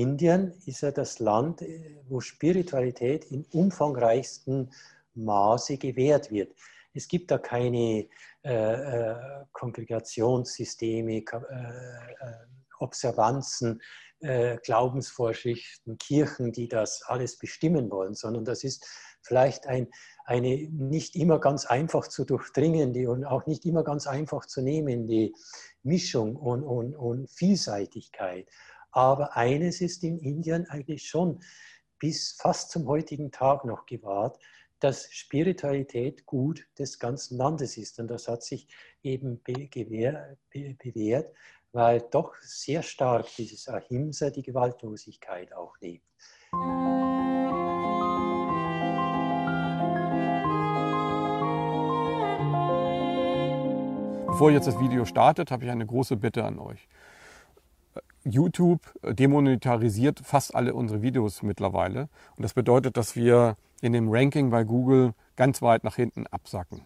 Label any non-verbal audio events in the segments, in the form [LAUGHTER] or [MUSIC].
Indien ist ja das Land, äh, wo Spiritualität im umfangreichsten Maße gewährt wird. Es gibt da keine äh, äh, Kongregationssysteme, äh, äh, Observanzen, äh, Glaubensvorschriften, Kirchen, die das alles bestimmen wollen, sondern das ist vielleicht ein, eine nicht immer ganz einfach zu durchdringende und auch nicht immer ganz einfach zu nehmende Mischung und, und, und Vielseitigkeit. Aber eines ist in Indien eigentlich schon bis fast zum heutigen Tag noch gewahrt, dass Spiritualität gut des ganzen Landes ist. Und das hat sich eben bewährt, weil doch sehr stark dieses Ahimsa, die Gewaltlosigkeit auch lebt. Bevor jetzt das Video startet, habe ich eine große Bitte an euch. YouTube demonetarisiert fast alle unsere Videos mittlerweile. Und das bedeutet, dass wir in dem Ranking bei Google ganz weit nach hinten absacken.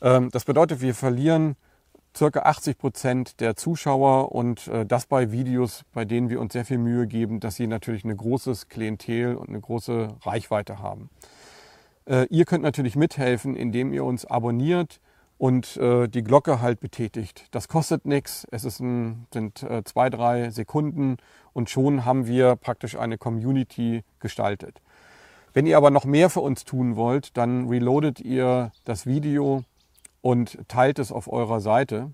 Ähm, das bedeutet, wir verlieren circa 80 Prozent der Zuschauer und äh, das bei Videos, bei denen wir uns sehr viel Mühe geben, dass sie natürlich ein großes Klientel und eine große Reichweite haben. Äh, ihr könnt natürlich mithelfen, indem ihr uns abonniert, und äh, die Glocke halt betätigt. Das kostet nichts, es ist ein, sind äh, zwei, drei Sekunden und schon haben wir praktisch eine Community gestaltet. Wenn ihr aber noch mehr für uns tun wollt, dann reloadet ihr das Video und teilt es auf eurer Seite.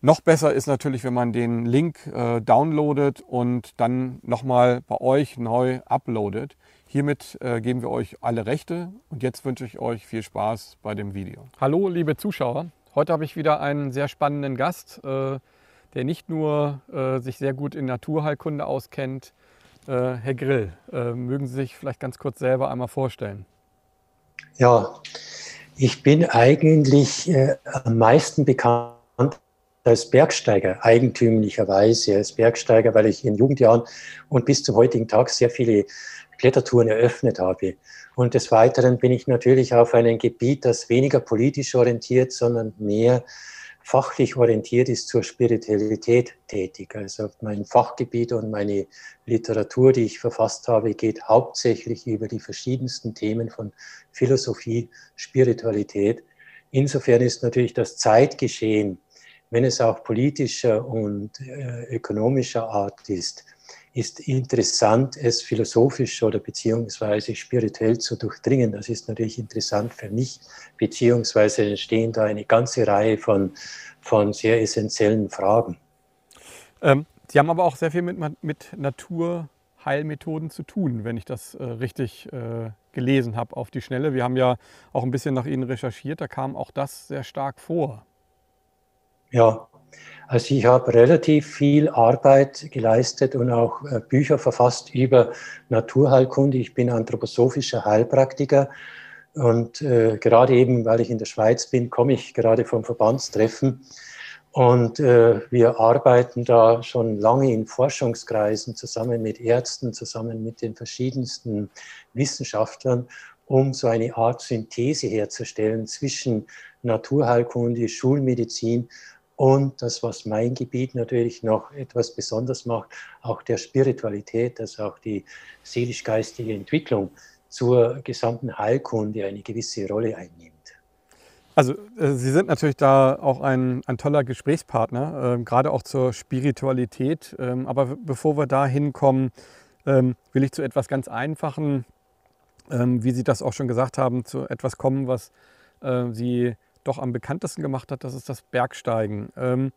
Noch besser ist natürlich, wenn man den Link äh, downloadet und dann nochmal bei euch neu uploadet. Hiermit äh, geben wir euch alle Rechte und jetzt wünsche ich euch viel Spaß bei dem Video. Hallo liebe Zuschauer, heute habe ich wieder einen sehr spannenden Gast, äh, der nicht nur äh, sich sehr gut in Naturheilkunde auskennt. Äh, Herr Grill, äh, mögen Sie sich vielleicht ganz kurz selber einmal vorstellen? Ja, ich bin eigentlich äh, am meisten bekannt als Bergsteiger, eigentümlicherweise als Bergsteiger, weil ich in Jugendjahren und bis zum heutigen Tag sehr viele Klettertouren eröffnet habe. Und des Weiteren bin ich natürlich auf einem Gebiet, das weniger politisch orientiert, sondern mehr fachlich orientiert ist zur Spiritualität tätig. Also mein Fachgebiet und meine Literatur, die ich verfasst habe, geht hauptsächlich über die verschiedensten Themen von Philosophie, Spiritualität. Insofern ist natürlich das Zeitgeschehen, wenn es auch politischer und äh, ökonomischer Art ist, ist interessant, es philosophisch oder beziehungsweise spirituell zu durchdringen. Das ist natürlich interessant für mich, beziehungsweise entstehen da eine ganze Reihe von, von sehr essentiellen Fragen. Ähm, Sie haben aber auch sehr viel mit, mit Naturheilmethoden zu tun, wenn ich das äh, richtig äh, gelesen habe auf die Schnelle. Wir haben ja auch ein bisschen nach Ihnen recherchiert, da kam auch das sehr stark vor. Ja, also ich habe relativ viel Arbeit geleistet und auch äh, Bücher verfasst über Naturheilkunde. Ich bin anthroposophischer Heilpraktiker und äh, gerade eben, weil ich in der Schweiz bin, komme ich gerade vom Verbandstreffen. Und äh, wir arbeiten da schon lange in Forschungskreisen zusammen mit Ärzten, zusammen mit den verschiedensten Wissenschaftlern, um so eine Art Synthese herzustellen zwischen Naturheilkunde, Schulmedizin und das, was mein Gebiet natürlich noch etwas besonders macht, auch der Spiritualität, dass auch die seelisch-geistige Entwicklung zur gesamten Heilkunde eine gewisse Rolle einnimmt. Also äh, Sie sind natürlich da auch ein, ein toller Gesprächspartner, äh, gerade auch zur Spiritualität. Ähm, aber bevor wir da hinkommen, ähm, will ich zu etwas ganz Einfachen, ähm, wie Sie das auch schon gesagt haben, zu etwas kommen, was äh, Sie doch am bekanntesten gemacht hat, das ist das Bergsteigen. Ähm,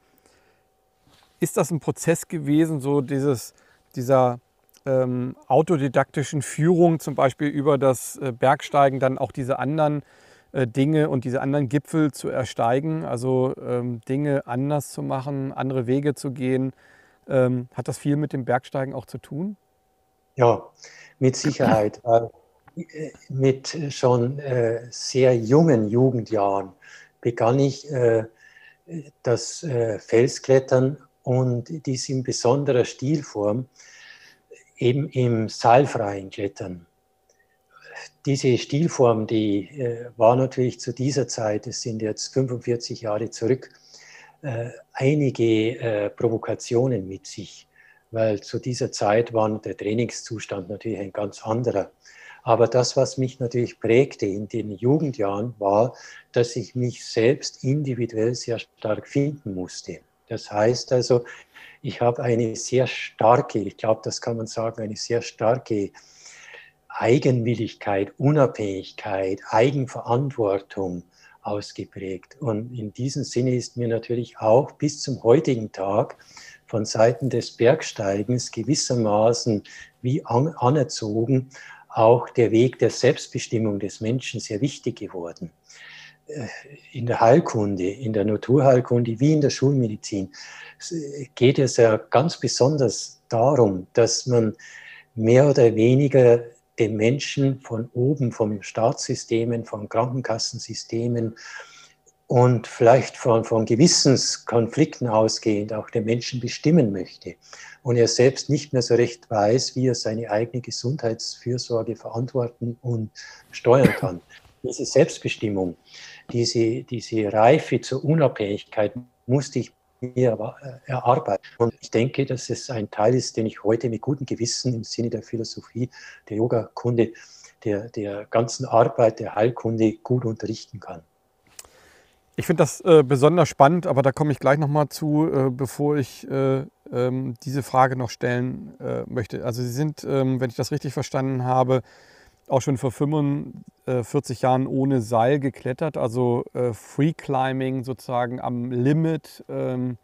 ist das ein Prozess gewesen, so dieses, dieser ähm, autodidaktischen Führung zum Beispiel über das äh, Bergsteigen, dann auch diese anderen äh, Dinge und diese anderen Gipfel zu ersteigen, also ähm, Dinge anders zu machen, andere Wege zu gehen. Ähm, hat das viel mit dem Bergsteigen auch zu tun? Ja, mit Sicherheit. Äh, mit schon äh, sehr jungen Jugendjahren begann ich äh, das äh, Felsklettern und dies in besonderer Stilform, eben im seilfreien Klettern. Diese Stilform, die äh, war natürlich zu dieser Zeit, es sind jetzt 45 Jahre zurück, einige Provokationen mit sich. weil zu dieser Zeit war der Trainingszustand natürlich ein ganz anderer. Aber das, was mich natürlich prägte in den Jugendjahren, war, dass ich mich selbst individuell sehr stark finden musste. Das heißt also, ich habe eine sehr starke, ich glaube, das kann man sagen, eine sehr starke Eigenwilligkeit, Unabhängigkeit, Eigenverantwortung ausgeprägt. Und in diesem Sinne ist mir natürlich auch bis zum heutigen Tag von Seiten des Bergsteigens gewissermaßen wie anerzogen auch der Weg der Selbstbestimmung des Menschen sehr wichtig geworden. Äh, in der Heilkunde, in der Naturheilkunde wie in der Schulmedizin geht es ja ganz besonders darum, dass man mehr oder weniger den Menschen von oben, von Staatssystemen, von Krankenkassensystemen und vielleicht von, von Gewissenskonflikten ausgehend auch den Menschen bestimmen möchte und er selbst nicht mehr so recht weiß, wie er seine eigene Gesundheitsfürsorge verantworten und steuern kann. Diese Selbstbestimmung, diese, diese Reife zur Unabhängigkeit musste ich mir äh, erarbeiten. Und ich denke, dass es ein Teil ist, den ich heute mit gutem Gewissen im Sinne der Philosophie, der Yogakunde, der, der ganzen Arbeit der Heilkunde gut unterrichten kann. Ich finde das äh, besonders spannend, aber da komme ich gleich nochmal zu, äh, bevor ich äh, ähm, diese Frage noch stellen äh, möchte. Also Sie sind, ähm, wenn ich das richtig verstanden habe, auch schon vor 45 Jahren ohne Seil geklettert, also äh, Free Climbing sozusagen am Limit ähm,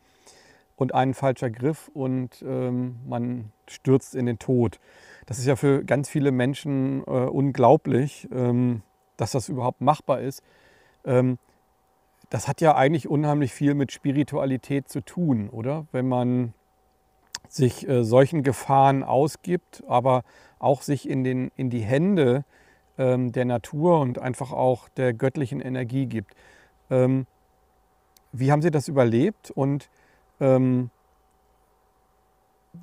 und ein falscher Griff und ähm, man stürzt in den Tod. Das ist ja für ganz viele Menschen äh, unglaublich, ähm, dass das überhaupt machbar ist. Ähm, das hat ja eigentlich unheimlich viel mit Spiritualität zu tun, oder? Wenn man sich äh, solchen Gefahren ausgibt, aber auch sich in, den, in die Hände ähm, der Natur und einfach auch der göttlichen Energie gibt. Ähm, wie haben Sie das überlebt und ähm,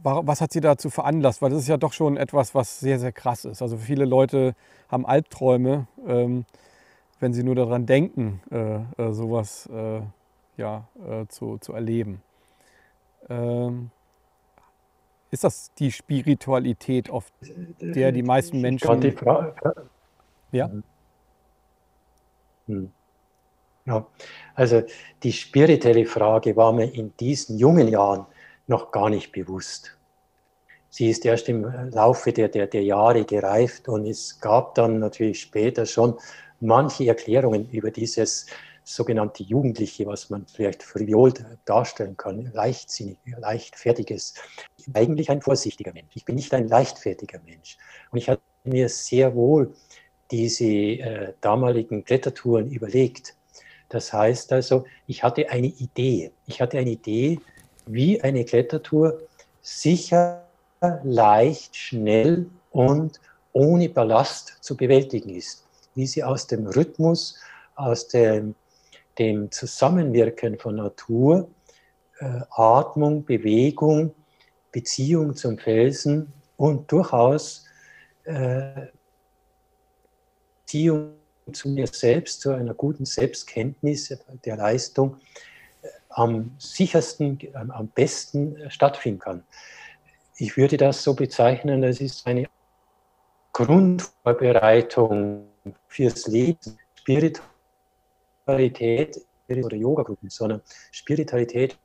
was hat Sie dazu veranlasst? Weil das ist ja doch schon etwas, was sehr, sehr krass ist. Also viele Leute haben Albträume, ähm, wenn sie nur daran denken, äh, äh, sowas äh, ja, äh, zu, zu erleben. Ähm, ist das die Spiritualität, auf der die meisten Menschen. Die Frage, ja? Hm. ja? Also die spirituelle Frage war mir in diesen jungen Jahren noch gar nicht bewusst. Sie ist erst im Laufe der, der, der Jahre gereift und es gab dann natürlich später schon manche Erklärungen über dieses sogenannte Jugendliche, was man vielleicht frivoll darstellen kann, leichtsinnig, leichtfertiges. Eigentlich ein vorsichtiger Mensch. Ich bin nicht ein leichtfertiger Mensch. Und ich hatte mir sehr wohl diese äh, damaligen Klettertouren überlegt. Das heißt also, ich hatte eine Idee. Ich hatte eine Idee, wie eine Klettertour sicher, leicht, schnell und ohne Ballast zu bewältigen ist. Wie sie aus dem Rhythmus, aus dem dem Zusammenwirken von Natur, äh, Atmung, Bewegung, Beziehung zum Felsen und durchaus äh, Beziehung zu mir selbst, zu einer guten Selbstkenntnis der Leistung äh, am sichersten, am besten stattfinden kann. Ich würde das so bezeichnen, das ist eine Grundvorbereitung fürs Leben, Spiritualität oder Yoga-Gruppen, sondern Spiritualität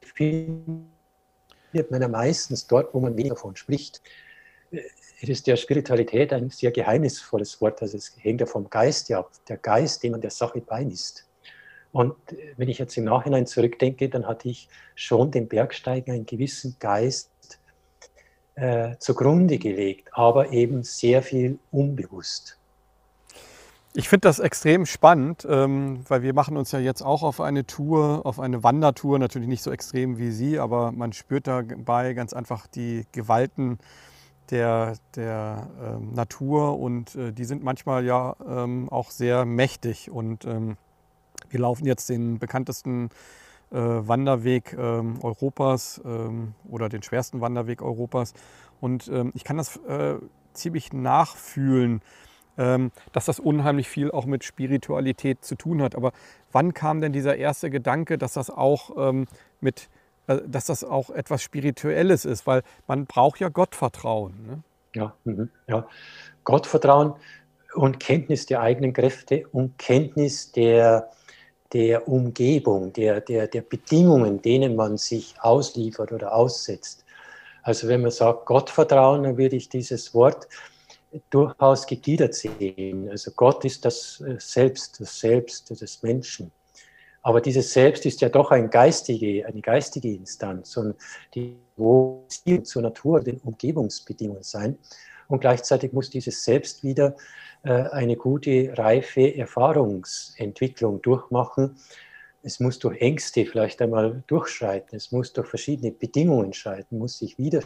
findet man ja meistens dort, wo man weniger davon spricht. Es ist der Spiritualität ein sehr geheimnisvolles Wort, also es hängt ja vom Geist ab, der Geist, dem man der Sache beimisst. Und wenn ich jetzt im Nachhinein zurückdenke, dann hatte ich schon dem Bergsteigen einen gewissen Geist äh, zugrunde gelegt, aber eben sehr viel unbewusst. Ich finde das extrem spannend, ähm, weil wir machen uns ja jetzt auch auf eine Tour, auf eine Wandertour, natürlich nicht so extrem wie Sie, aber man spürt dabei ganz einfach die Gewalten der, der ähm, Natur und äh, die sind manchmal ja ähm, auch sehr mächtig. Und ähm, wir laufen jetzt den bekanntesten Wanderweg ähm, Europas ähm, oder den schwersten Wanderweg Europas. Und ich kann das äh, ziemlich nachfühlen ähm, dass das unheimlich viel auch mit Spiritualität zu tun hat. Aber wann kam denn dieser erste Gedanke, dass das auch ähm, mit äh, dass das auch etwas Spirituelles ist, weil man braucht ja Gottvertrauen. Ne? Ja, mhm, ja, Gottvertrauen und Kenntnis der eigenen Kräfte und Kenntnis der, der Umgebung, der, der, der Bedingungen, denen man sich ausliefert oder aussetzt. Also wenn man sagt Gottvertrauen, dann würde ich dieses Wort durchaus gegliedert sehen. Also Gott ist das äh, Selbst, das Selbst des Menschen. Aber dieses Selbst ist ja doch ein geistige, eine geistige Instanz und die wo zur Natur, den Umgebungsbedingungen sein. Und gleichzeitig muss dieses Selbst wieder eine gute, reife Erfahrungsentwicklung durchmachen. Es muss durch Ängste vielleicht einmal durchschreiten, es muss durch verschiedene Bedingungen schreiten, muss sich wieder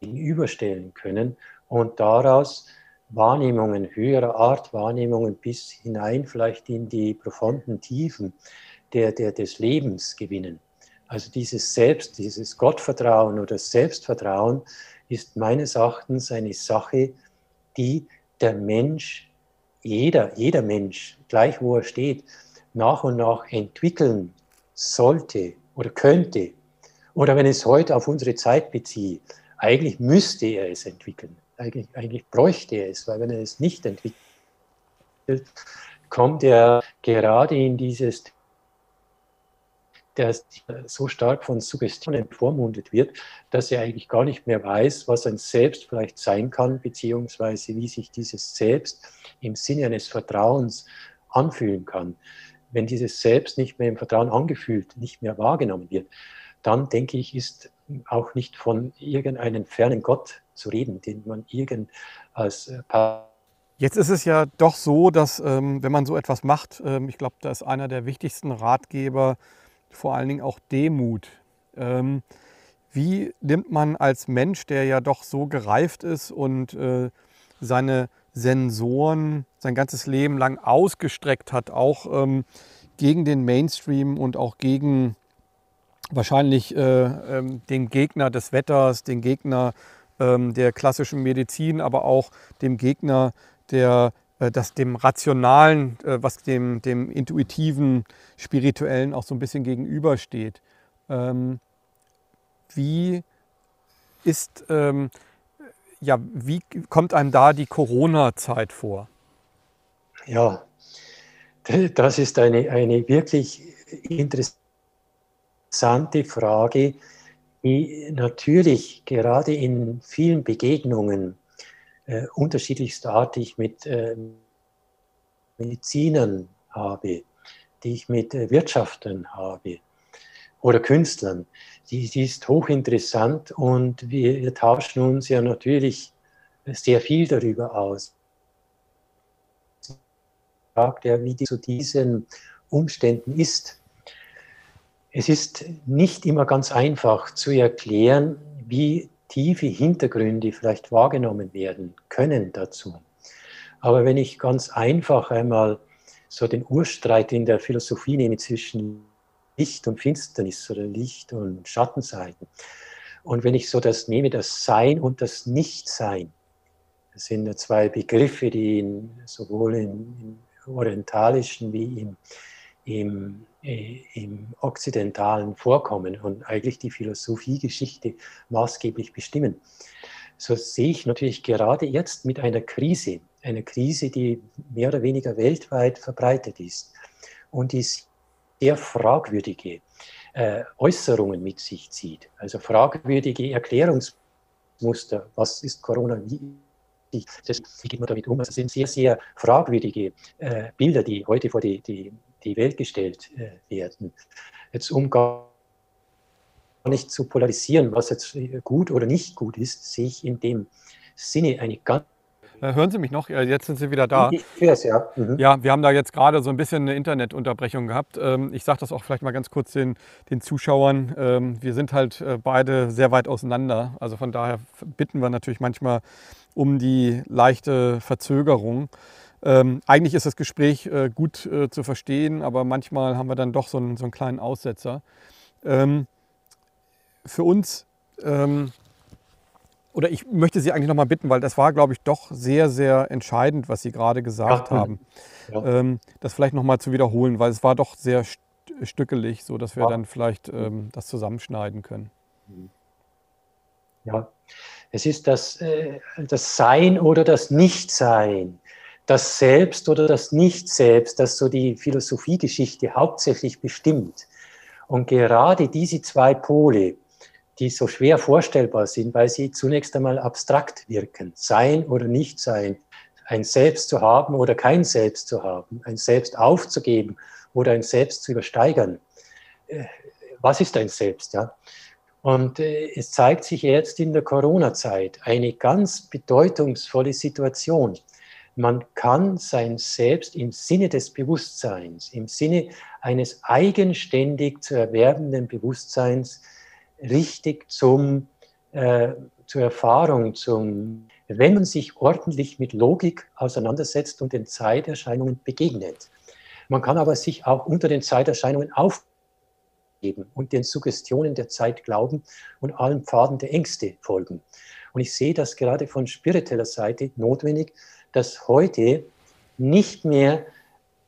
gegenüberstellen können und daraus Wahrnehmungen höherer Art, Wahrnehmungen bis hinein vielleicht in die profunden Tiefen der, der, des Lebens gewinnen. Also dieses Selbst, dieses Gottvertrauen oder Selbstvertrauen ist meines Erachtens eine Sache, die der Mensch, jeder, jeder Mensch, gleich wo er steht, nach und nach entwickeln sollte oder könnte. Oder wenn es heute auf unsere Zeit bezieht, eigentlich müsste er es entwickeln. Eigentlich, eigentlich bräuchte er es, weil wenn er es nicht entwickelt, kommt er gerade in dieses der so stark von Suggestionen bevormundet wird, dass er eigentlich gar nicht mehr weiß, was ein Selbst vielleicht sein kann, beziehungsweise wie sich dieses Selbst im Sinne eines Vertrauens anfühlen kann. Wenn dieses Selbst nicht mehr im Vertrauen angefühlt, nicht mehr wahrgenommen wird, dann denke ich, ist auch nicht von irgendeinem fernen Gott zu reden, den man irgend als Jetzt ist es ja doch so, dass ähm, wenn man so etwas macht, ähm, ich glaube, da ist einer der wichtigsten Ratgeber vor allen Dingen auch Demut. Ähm, wie nimmt man als Mensch, der ja doch so gereift ist und äh, seine Sensoren sein ganzes Leben lang ausgestreckt hat, auch ähm, gegen den Mainstream und auch gegen wahrscheinlich äh, ähm, den Gegner des Wetters, den Gegner ähm, der klassischen Medizin, aber auch dem Gegner der das dem Rationalen, äh, was dem, dem Intuitiven, Spirituellen auch so ein bisschen gegenübersteht. Ähm, wie ist, ähm, ja, wie kommt einem da die Corona-Zeit vor? Ja, das ist eine, eine wirklich interessante Frage, die natürlich gerade in vielen Begegnungen äh, unterschiedlichster Art, die ich mit äh, Medizinern habe, die ich mit äh, Wirtschaftern habe oder Künstlern, die, die ist hochinteressant und wir, wir tauschen uns ja natürlich sehr viel darüber aus. Fragt er, wie die zu diesen Umständen ist. Es ist nicht immer ganz einfach zu erklären, wie tiefe Hintergründe vielleicht wahrgenommen werden können dazu. Aber wenn ich ganz einfach einmal so den Urstreit in der Philosophie nehme zwischen Licht und Finsternis oder Licht und Schattenseiten, und wenn ich so das nehme, das Sein und das Nichtsein, das sind zwei Begriffe, die in, sowohl im orientalischen wie im, im äh, im Okzidentalen vorkommen und eigentlich die Philosophiegeschichte maßgeblich bestimmen. So sehe ich natürlich gerade jetzt mit einer Krise, einer Krise, die mehr oder weniger weltweit verbreitet ist und die sehr fragwürdige äh, Äußerungen mit sich zieht, also fragwürdige Erklärungsmuster. Was ist Corona? Wie das, wie geht man damit um? Also, das sind sehr, sehr fragwürdige äh, Bilder, die heute vor die, die die Welt gestellt äh, werden. Jetzt um gar nicht zu polarisieren, was jetzt gut oder nicht gut ist, sehe ich in dem Sinne eine ganz äh, Hören Sie mich noch? Jetzt sind Sie wieder da. Ich höre es, ja. Mhm. Ja, wir haben da jetzt gerade so ein bisschen eine Internetunterbrechung gehabt. Ähm, ich sage das auch vielleicht mal ganz kurz den, den Zuschauern. Ähm, wir sind halt äh, beide sehr weit auseinander. Also von daher bitten wir natürlich manchmal um die leichte Verzögerung. Ähm, eigentlich ist das Gespräch äh, gut äh, zu verstehen, aber manchmal haben wir dann doch so einen, so einen kleinen Aussetzer. Ähm, für uns, ähm, oder ich möchte Sie eigentlich nochmal bitten, weil das war, glaube ich, doch sehr, sehr entscheidend, was Sie gerade gesagt ja. haben. [LAUGHS] Ja. Ähm, das vielleicht nochmal zu wiederholen, weil es war doch sehr stückelig, so dass wir ja. dann vielleicht ähm, das zusammenschneiden können. Ja, es ist das, äh, das Sein oder das Nichtsein, das Selbst oder das Nicht-Selbst, das so die Philosophiegeschichte hauptsächlich bestimmt. Und gerade diese zwei Pole, die so schwer vorstellbar sind, weil sie zunächst einmal abstrakt wirken, Sein oder Nichtsein, ein Selbst zu haben oder kein Selbst zu haben, ein Selbst aufzugeben oder ein Selbst zu übersteigern. Äh, was ist ein Selbst? Ja? Und äh, es zeigt sich jetzt in der Corona-Zeit eine ganz bedeutungsvolle Situation. Man kann sein Selbst im Sinne des Bewusstseins, im Sinne eines eigenständig zu erwerbenden Bewusstseins richtig zum, äh, zur Erfahrung, zum, wenn man sich ordentlich mit Logik auseinandersetzt und den Zeiterscheinungen begegnet. Man kann aber sich auch unter den Zeiterscheinungen aufgeben und den Suggestionen der Zeit glauben und allen Pfaden der Ängste folgen. Und ich sehe das gerade von spiritueller Seite notwendig, dass heute nicht mehr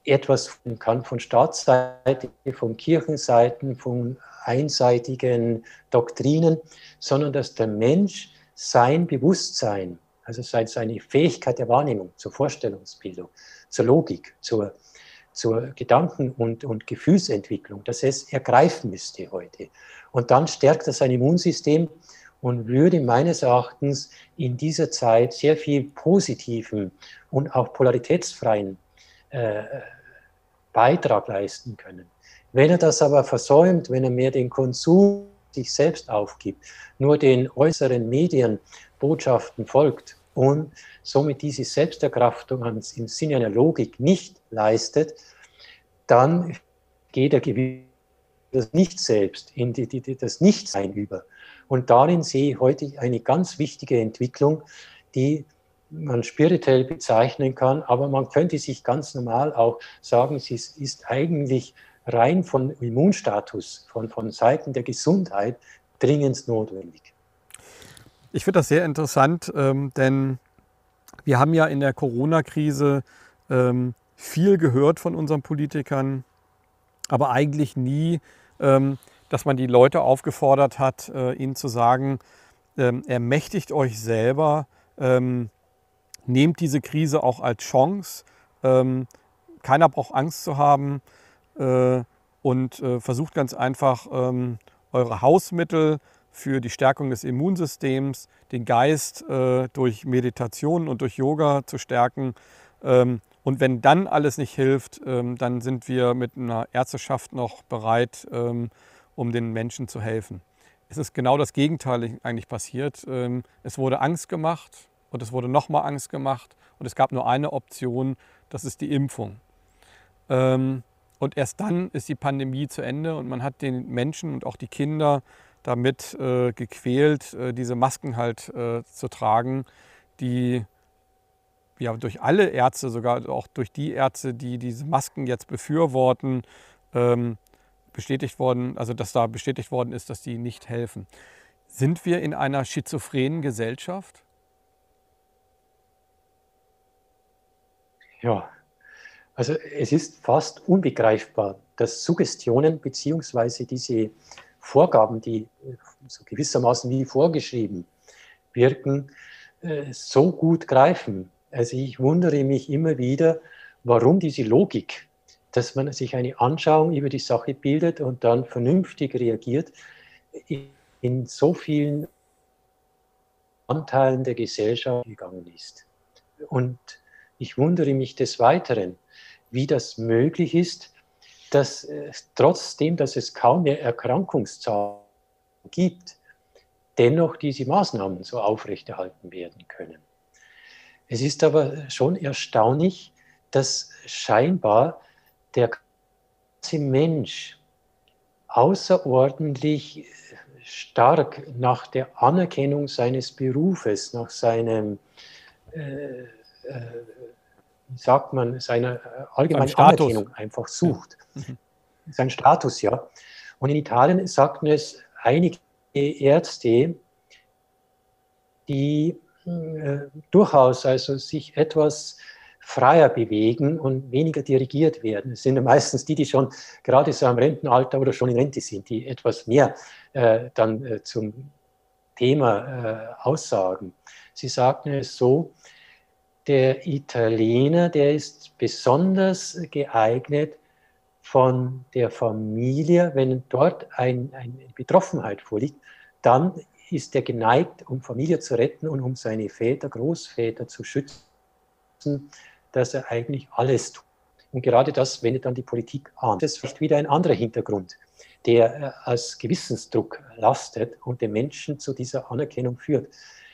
etwas kann von Staatsseite, von Kirchenseiten, von einseitigen Doktrinen, sondern dass der Mensch sein Bewusstsein, also seine Fähigkeit der Wahrnehmung zur Vorstellungsbildung, zur Logik, zur zur Gedanken- und, und Gefühlsentwicklung, dass es ergreifen müsste heute. Und dann stärkt das sein Immunsystem und würde meines Erachtens in dieser Zeit sehr viel positiven und auch polaritätsfreien äh, Beitrag leisten können. Wenn er das aber versäumt, wenn er mehr den Konsum sich selbst aufgibt, nur den äußeren Medienbotschaften folgt und somit diese Selbsterkraftung im Sinne einer Logik nicht leistet, dann geht er das Nicht-Selbst, in die, die, das Nichtsein über. Und darin sehe ich heute eine ganz wichtige Entwicklung, die man spirituell bezeichnen kann, aber man könnte sich ganz normal auch sagen, sie ist eigentlich rein von Immunstatus, von, von Seiten der Gesundheit dringend notwendig. Ich finde das sehr interessant, ähm, denn wir haben ja in der Corona-Krise ähm, viel gehört von unseren Politikern, aber eigentlich nie, ähm, dass man die Leute aufgefordert hat, äh, ihnen zu sagen, ähm, ermächtigt euch selber, ähm, nehmt diese Krise auch als Chance. Ähm, keiner braucht Angst zu haben äh, und äh, versucht ganz einfach ähm, eure Hausmittel für die Stärkung des Immunsystems, den Geist äh, durch Meditation und durch Yoga zu stärken. Ähm, und wenn dann alles nicht hilft, ähm, dann sind wir mit einer Ärzteschaft noch bereit, um den Menschen zu helfen. Es ist genau das Gegenteil eigentlich passiert. Ähm, es wurde Angst gemacht und es wurde nochmal Angst gemacht und es gab nur eine Option, das ist die Impfung. Und erst dann ist die Pandemie zu Ende und man hat den Menschen und auch die Kinder damit äh, gequält, äh, diese Masken halt äh, zu tragen, die ja, durch alle Ärzte, sogar auch durch die Ärzte, die diese Masken jetzt befürworten, ähm, bestätigt worden, also dass da bestätigt worden ist, dass die nicht helfen. Sind wir in einer schizophrenen Gesellschaft? Ja, also es ist fast unbegreifbar, dass Suggestionen bzw. diese Vorgaben, die so gewissermaßen wie vorgeschrieben wirken, äh, so gut greifen. Also ich wundere mich immer wieder, warum diese Logik, dass man sich eine Anschauung über die Sache bildet und dann vernünftig reagiert, in so vielen Anteilen der Gesellschaft gegangen ist. Und ich wundere mich des Weiteren, wie das möglich ist, dass äh, trotzdem, dass es kaum mehr Erkrankungszahlen gibt, dennoch diese Maßnahmen so aufrechterhalten werden können. Es ist aber schon erstaunlich, dass scheinbar der ganze Mensch außerordentlich stark nach der Anerkennung seines Berufes, nach seinem, äh, äh, wie sagt man, seiner allgemeinen Anerkennung einfach sucht. Mhm. Sein Status, ja. Und in Italien sagten es einige Ärzte, die äh, durchaus also sich etwas freier bewegen und weniger dirigiert werden. Es sind ja meistens die, die schon gerade so am Rentenalter oder schon in Rente sind, die etwas mehr äh, dann äh, zum Thema äh, aussagen. Sie sagten es so, der Italiener, der ist besonders geeignet von der Familie, wenn dort ein, eine Betroffenheit vorliegt, dann ist er geneigt, um Familie zu retten und um seine Väter, Großväter zu schützen, dass er eigentlich alles tut. Und gerade das wendet dann die Politik an. Das ist vielleicht wieder ein anderer Hintergrund, der äh, als Gewissensdruck lastet und den Menschen zu dieser Anerkennung führt.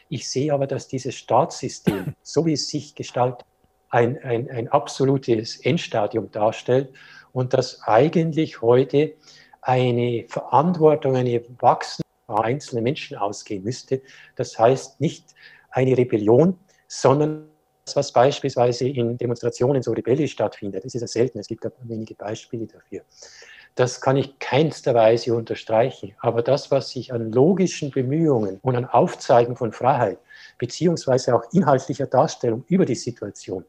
Ich sehe aber, dass dieses Staatssystem, [LAUGHS] so wie es sich gestaltet, ein, ein, ein absolutes Endstadium darstellt und dass eigentlich heute eine Verantwortung, eine wachsende einzelne Menschen ausgehen müsste. Das heißt nicht eine Rebellion, sondern was beispielsweise in Demonstrationen so rebellisch stattfindet. Das ist ja selten, es gibt ja wenige Beispiele dafür. Das kann ich keinster Weise unterstreichen. Aber das, was sich an logischen Bemühungen und an Aufzeigen von Freiheit, beziehungsweise auch inhaltlicher Darstellung über die Situation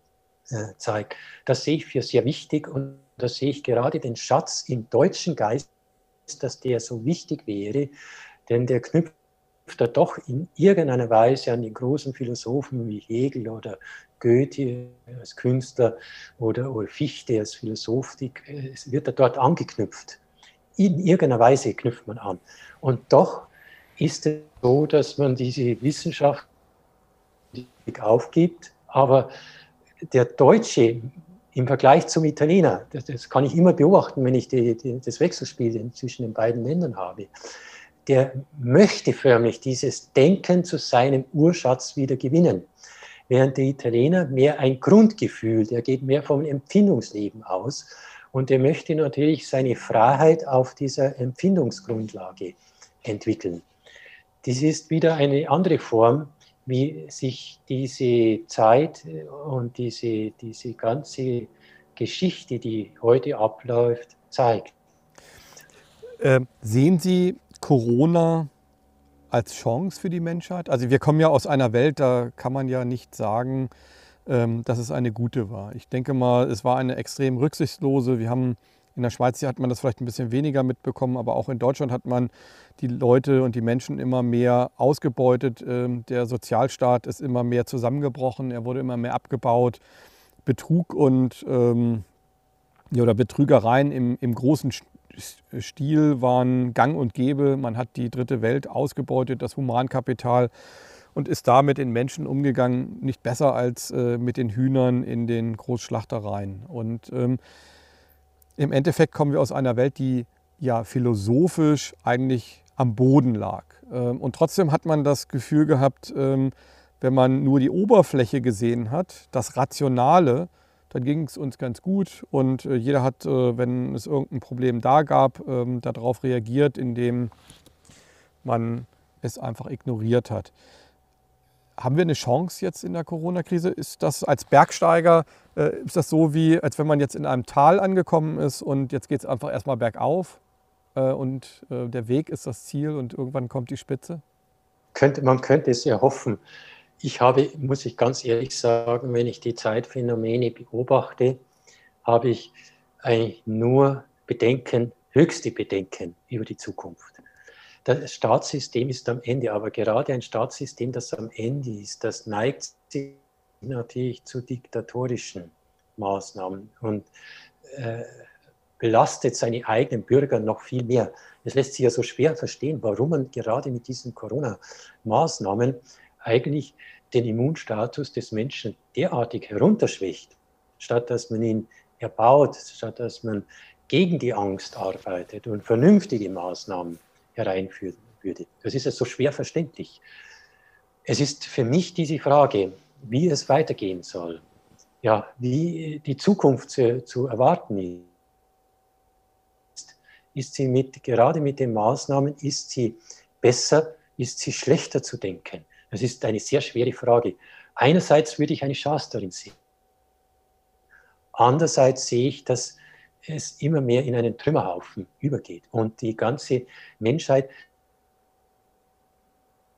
äh, zeigt, das sehe ich für sehr wichtig und da sehe ich gerade den Schatz im deutschen Geist, dass der so wichtig wäre, denn der knüpft da doch in irgendeiner Weise an die großen Philosophen wie Hegel oder Goethe als Künstler oder, oder Fichte als Philosoph, es wird da dort angeknüpft. In irgendeiner Weise knüpft man an. Und doch ist es so, dass man diese Wissenschaft aufgibt, aber der Deutsche im Vergleich zum Italiener, das, das kann ich immer beobachten, wenn ich die, die, das Wechselspiel zwischen den beiden Ländern habe, der möchte förmlich dieses Denken zu seinem Urschatz wieder gewinnen. Während der Italiener mehr ein Grundgefühl, der geht mehr vom Empfindungsleben aus und der möchte natürlich seine Freiheit auf dieser Empfindungsgrundlage entwickeln. Das ist wieder eine andere Form, wie sich diese Zeit und diese, diese ganze Geschichte, die heute abläuft, zeigt. Äh, sehen Sie Corona als Chance für die Menschheit? Also wir kommen ja aus einer Welt, da kann man ja nicht sagen, ähm, dass es eine gute war. Ich denke mal, es war eine extrem rücksichtslose. Wir haben in der Schweiz hat man das vielleicht ein bisschen weniger mitbekommen, aber auch in Deutschland hat man die Leute und die Menschen immer mehr ausgebeutet. Ähm, der Sozialstaat ist immer mehr zusammengebrochen, er wurde immer mehr abgebaut. Betrug und ähm, ja, oder Betrügereien im, im großen Stil waren gang und gäbe. Man hat die dritte Welt ausgebeutet, das Humankapital und ist damit in Menschen umgegangen, nicht besser als äh, mit den Hühnern in den Großschlachtereien. Und ähm, im Endeffekt kommen wir aus einer Welt, die ja philosophisch eigentlich am Boden lag. Ähm, und trotzdem hat man das Gefühl gehabt, ähm, wenn man nur die Oberfläche gesehen hat, das Rationale, dann ging es uns ganz gut und äh, jeder hat, äh, wenn es irgendein Problem da gab, ähm, darauf reagiert, indem man es einfach ignoriert hat. Haben wir eine Chance jetzt in der Corona-Krise? Ist das als Bergsteiger, äh, ist das so wie, als wenn man jetzt in einem Tal angekommen ist und jetzt geht es einfach erstmal bergauf und der Weg ist das Ziel und irgendwann kommt die Spitze? Man könnte es ja hoffen. Ich habe, muss ich ganz ehrlich sagen, wenn ich die Zeitphänomene beobachte, habe ich eigentlich nur Bedenken, höchste Bedenken über die Zukunft. Das Staatssystem ist am Ende, aber gerade ein Staatssystem, das am Ende ist, das neigt sich natürlich zu diktatorischen Maßnahmen und äh, belastet seine eigenen Bürger noch viel mehr. Es lässt sich ja so schwer verstehen, warum man gerade mit diesen Corona-Maßnahmen eigentlich den Immunstatus des Menschen derartig herunterschwächt, statt dass man ihn erbaut, statt dass man gegen die Angst arbeitet und vernünftige Maßnahmen hereinführen würde. Das ist ja so schwer verständlich. Es ist für mich diese Frage, wie es weitergehen soll, ja, wie die Zukunft zu, zu erwarten ist. Ist sie mit, gerade mit den Maßnahmen, ist sie besser, ist sie schlechter zu denken? Das ist eine sehr schwere Frage. Einerseits würde ich eine Chance darin sehen. Andererseits sehe ich, dass es immer mehr in einen Trümmerhaufen übergeht und die ganze Menschheit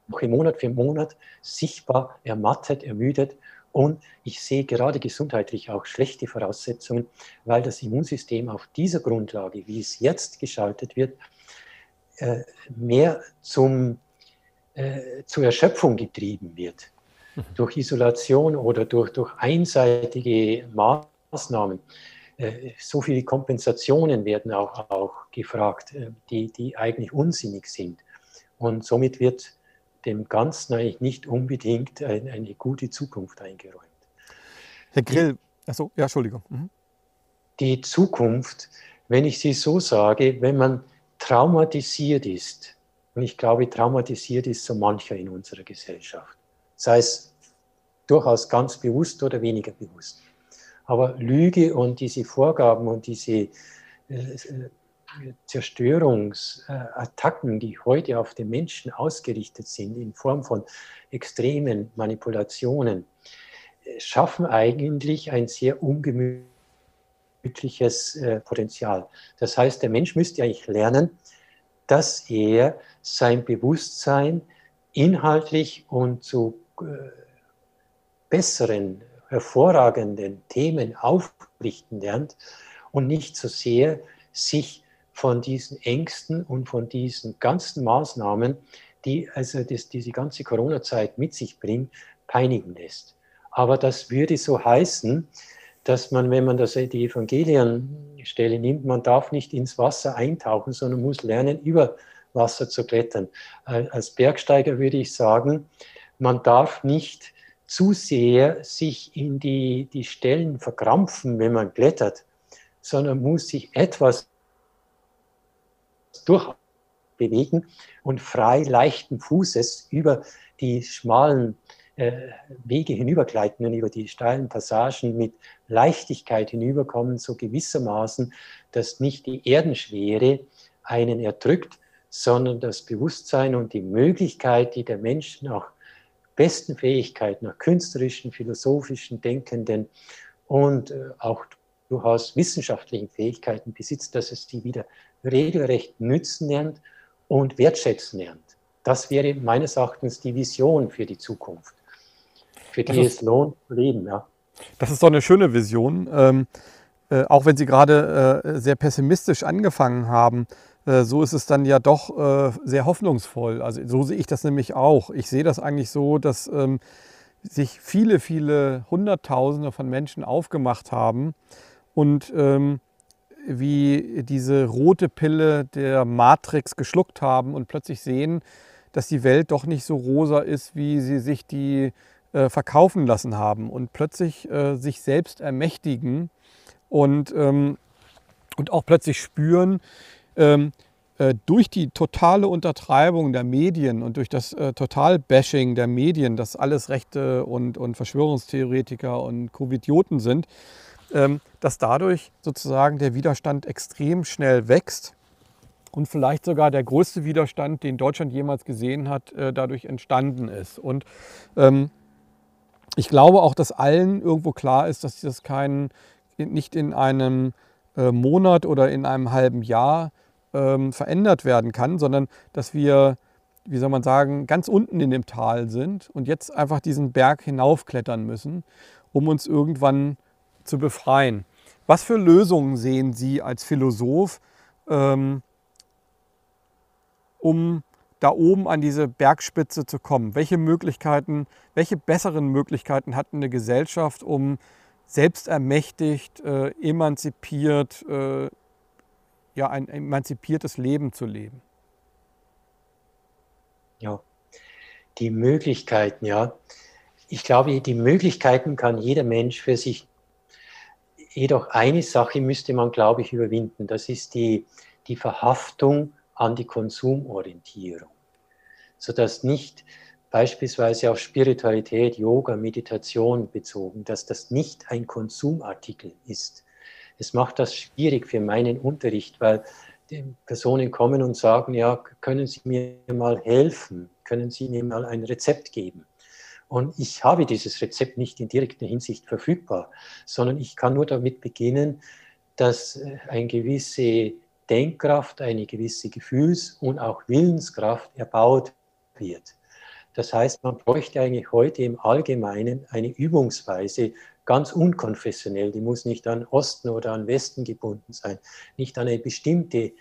Monat für Monat sichtbar ermattet, ermüdet Und ich sehe gerade gesundheitlich auch schlechte Voraussetzungen, weil das Immunsystem auf dieser Grundlage, wie es jetzt geschaltet wird, äh, mehr zum, äh, zur Erschöpfung getrieben wird. Mhm. Durch Isolation oder durch, durch einseitige Maßnahmen. Äh, so viele Kompensationen werden auch, auch gefragt, die, die eigentlich unsinnig sind. Und somit wird dem Ganzen eigentlich nicht unbedingt eine, eine gute Zukunft eingeräumt. Herr Grill, achso, ja, Entschuldigung. Mhm. Die Zukunft, wenn ich sie so sage, wenn man traumatisiert ist, und ich glaube, traumatisiert ist so mancher in unserer Gesellschaft, sei es durchaus ganz bewusst oder weniger bewusst. Aber Lüge und diese Vorgaben und diese äh, Zerstörungsattacken, die heute auf den Menschen ausgerichtet sind, in Form von extremen Manipulationen, schaffen eigentlich ein sehr ungemütliches äh, Potenzial. Das heißt, der Mensch müsste eigentlich lernen, dass er sein Bewusstsein inhaltlich und zu äh, besseren, hervorragenden Themen aufrichten lernt und nicht so sehr sich von diesen Ängsten und von diesen ganzen Maßnahmen, die also das, diese ganze Corona-Zeit mit sich bringt, peinigen lässt. Aber das würde so heißen, dass man, wenn man das, die Evangelienstelle nimmt, man darf nicht ins Wasser eintauchen, sondern muss lernen, über Wasser zu klettern. Als Bergsteiger würde ich sagen, man darf nicht zu sehr sich in die, die Stellen verkrampfen, wenn man klettert, sondern muss sich etwas durchbewegen und frei leichten Fußes über die schmalen Wege hinübergleiten und über die steilen Passagen mit Leichtigkeit hinüberkommen, so gewissermaßen, dass nicht die Erdenschwere einen erdrückt, sondern das Bewusstsein und die Möglichkeit, die der Mensch nach besten Fähigkeiten, nach künstlerischen, philosophischen, denkenden und äh, auch durchaus wissenschaftlichen Fähigkeiten besitzt, dass es die wieder regelrecht nützen lernt und wertschätzen lernt. Das wäre meines Erachtens die Vision für die Zukunft, lohnt zu leben. Ja. Das ist doch eine schöne Vision. Ähm, äh, auch wenn Sie gerade äh, sehr pessimistisch angefangen haben, äh, so ist es dann ja doch äh, sehr hoffnungsvoll. Also so sehe ich das nämlich auch. Ich sehe das eigentlich so, dass ähm, sich viele, viele Hunderttausende von Menschen aufgemacht haben und ähm, wie diese rote Pille der Matrix geschluckt haben und plötzlich sehen, dass die Welt doch nicht so rosa ist, wie sie sich die äh, verkaufen lassen haben und plötzlich äh, sich selbst ermächtigen und, ähm, und auch plötzlich spüren, ähm, äh, durch die totale Untertreibung der Medien und durch das äh, Total-Bashing der Medien, dass alles Rechte und, und Verschwörungstheoretiker und Covidioten sind, ähm, dass dadurch sozusagen der Widerstand extrem schnell wächst und vielleicht sogar der größte Widerstand, den Deutschland jemals gesehen hat, äh, dadurch entstanden ist. Und ähm, ich glaube auch, dass allen irgendwo klar ist, dass das kein, nicht in einem äh, Monat oder in einem halben Jahr ähm, verändert werden kann, sondern dass wir, wie soll man sagen, ganz unten in dem Tal sind und jetzt einfach diesen Berg hinaufklettern müssen, um uns irgendwann zu befreien. Was für Lösungen sehen Sie als Philosoph, ähm, um da oben an diese Bergspitze zu kommen? Welche Möglichkeiten, welche besseren Möglichkeiten hat eine Gesellschaft, um selbstermächtigt, äh, emanzipiert, äh, ja, ein emanzipiertes Leben zu leben? Ja, die Möglichkeiten, ja. Ich glaube, die Möglichkeiten kann jeder Mensch für sich Jedoch eine Sache müsste man, glaube ich, überwinden. Das ist die, die Verhaftung an die Konsumorientierung. Sodass nicht beispielsweise auf Spiritualität, Yoga, Meditation bezogen, dass das nicht ein Konsumartikel ist. Es macht das schwierig für meinen Unterricht, weil Personen kommen und sagen, ja, können Sie mir mal helfen? Können Sie mir mal ein Rezept geben? Und ich habe dieses Rezept nicht in direkter Hinsicht verfügbar, sondern ich kann nur damit beginnen, dass äh, eine gewisse Denkkraft, eine gewisse Gefühls- und auch Willenskraft erbaut wird. Das heißt, man bräuchte eigentlich heute im Allgemeinen eine Übungsweise, ganz unkonfessionell. Die muss nicht an Osten oder an Westen gebunden sein, nicht an eine bestimmte äh,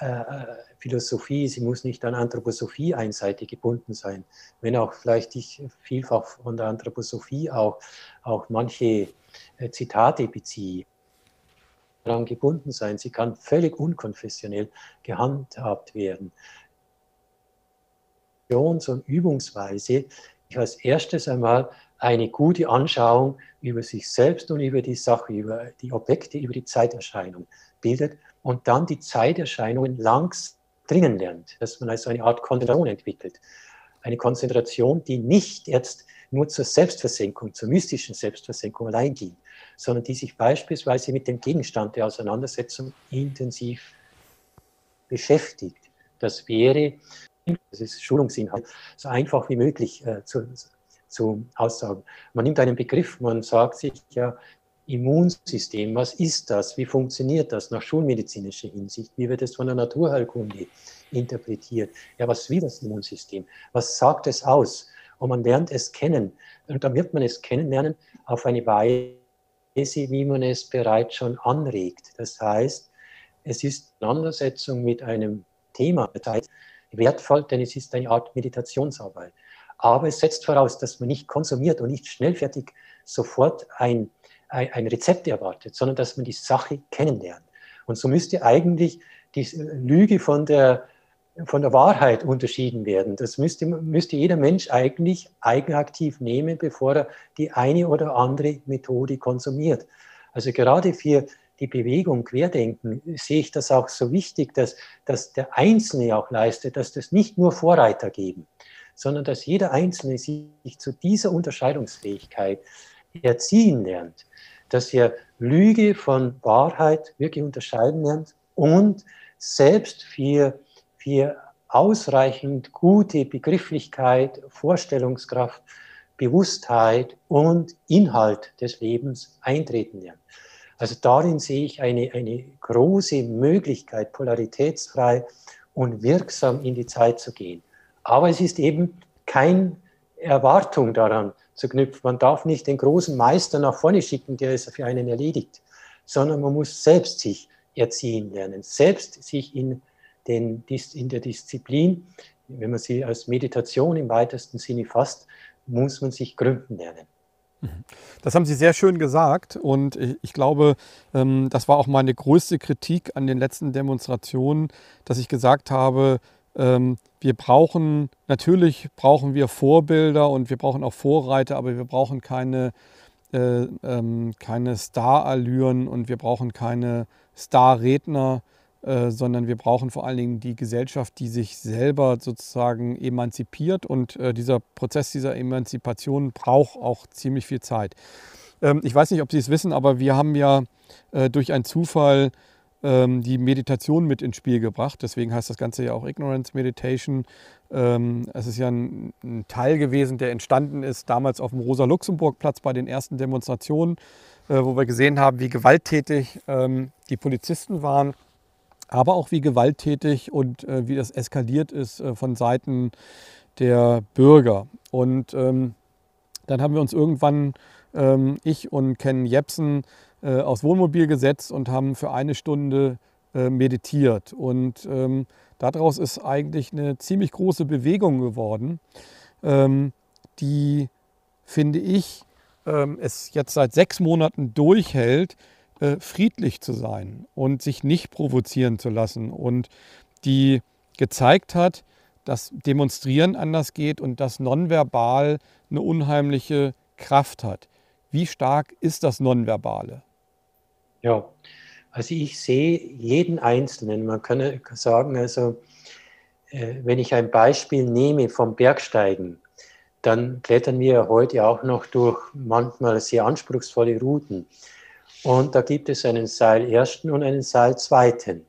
äh, Philosophie, sie muss nicht an Anthroposophie einseitig gebunden sein. Wenn auch vielleicht ich vielfach von der Anthroposophie auch, auch manche äh, Zitate beziehe daran gebunden sein. Sie kann völlig unkonfessionell gehandhabt werden. Und Übungsweise, ich als erstes einmal eine gute Anschauung über sich selbst und über die Sache, über die Objekte, über die Zeiterscheinung bildet und dann die Zeiterscheinungen langs dringen lernt, dass man also eine Art Konzentration entwickelt. Eine Konzentration, die nicht jetzt nur zur Selbstversenkung, zur mystischen Selbstversenkung allein dient, sondern die sich beispielsweise mit dem Gegenstand der Auseinandersetzung intensiv beschäftigt. Das wäre, das ist Schulungsinhalt, so einfach wie möglich äh, zu, zu aussagen. Man nimmt einen Begriff, man sagt sich ja, Immunsystem, was ist das? Wie funktioniert das nach schulmedizinischer Hinsicht? Wie wird es von der Naturheilkunde interpretiert? Ja, was will das Immunsystem? Was sagt es aus? Und man lernt es kennen. Und dann wird man es kennenlernen auf eine Weise, wie man es bereits schon anregt. Das heißt, es ist Auseinandersetzung mit einem Thema, das heißt, wertvoll, denn es ist eine Art Meditationsarbeit. Aber es setzt voraus, dass man nicht konsumiert und nicht schnellfertig sofort ein, ein, ein Rezept erwartet, sondern dass man die Sache kennenlernt. Und so müsste eigentlich die Lüge von der, von der Wahrheit unterschieden werden. Das müsste, müsste jeder Mensch eigentlich eigenaktiv nehmen, bevor er die eine oder andere Methode konsumiert. Also gerade für die Bewegung Querdenken sehe ich das auch so wichtig, dass, dass der Einzelne auch leistet, dass das nicht nur Vorreiter geben, sondern dass jeder Einzelne sich zu dieser Unterscheidungsfähigkeit erziehen lernt, dass er Lüge von Wahrheit wirklich unterscheiden lernt und selbst für, für ausreichend gute Begrifflichkeit, Vorstellungskraft, Bewusstheit und Inhalt des Lebens eintreten lernt. Also darin sehe ich eine, eine große Möglichkeit, polaritätsfrei und wirksam in die Zeit zu gehen. Aber es ist eben keine Erwartung daran zu knüpfen. Man darf nicht den großen Meister nach vorne schicken, der es für einen erledigt, sondern man muss selbst sich erziehen lernen, selbst sich in, den, in der Disziplin, wenn man sie als Meditation im weitesten Sinne fasst, muss man sich gründen lernen. Das haben Sie sehr schön gesagt und ich glaube, ähm, das war auch meine größte Kritik an den letzten Demonstrationen, dass ich gesagt habe, ähm, wir brauchen, natürlich brauchen wir Vorbilder und wir brauchen auch Vorreiter, aber wir brauchen keine, äh, ähm, keine Star-Allüren und wir brauchen keine Star-Redner, äh, sondern wir brauchen vor allen Dingen die Gesellschaft, die sich selber sozusagen emanzipiert und äh, dieser Prozess dieser Emanzipation braucht auch ziemlich viel Zeit. Ähm, ich weiß nicht, ob Sie es wissen, aber wir haben ja äh, durch einen Zufall ähm, die Meditation mit ins Spiel gebracht. Deswegen heißt das Ganze ja auch Ignorance Meditation. Ähm, es ist ja ein, ein, Teil gewesen, der entstanden ist damals auf dem Rosa-Luxemburg-Platz bei den ersten Demonstrationen, äh, wo wir gesehen haben, wie gewalttätig ähm, die Polizisten waren, aber auch wie gewalttätig und äh, wie das eskaliert ist äh, von Seiten der Bürger. Und ähm, dann haben wir uns irgendwann, ähm, ich und Ken Jepsen, äh, aufs Wohnmobil gesetzt und haben für eine Stunde äh, meditiert. Und ähm, daraus ist eigentlich eine ziemlich große Bewegung geworden, ähm, die, finde ich, ähm, es jetzt seit sechs Monaten durchhält, äh, friedlich zu sein und sich nicht provozieren zu lassen und die gezeigt hat, dass Demonstrieren anders geht und dass nonverbal eine unheimliche Kraft hat. Wie stark ist das Nonverbale? Ja, also ich sehe jeden Einzelnen. Man kann sagen, also äh, wenn ich ein Beispiel nehme vom Bergsteigen, dann klettern wir heute auch noch durch manchmal sehr anspruchsvolle Routen. Und da gibt es einen Seil ersten und einen Seil zweiten.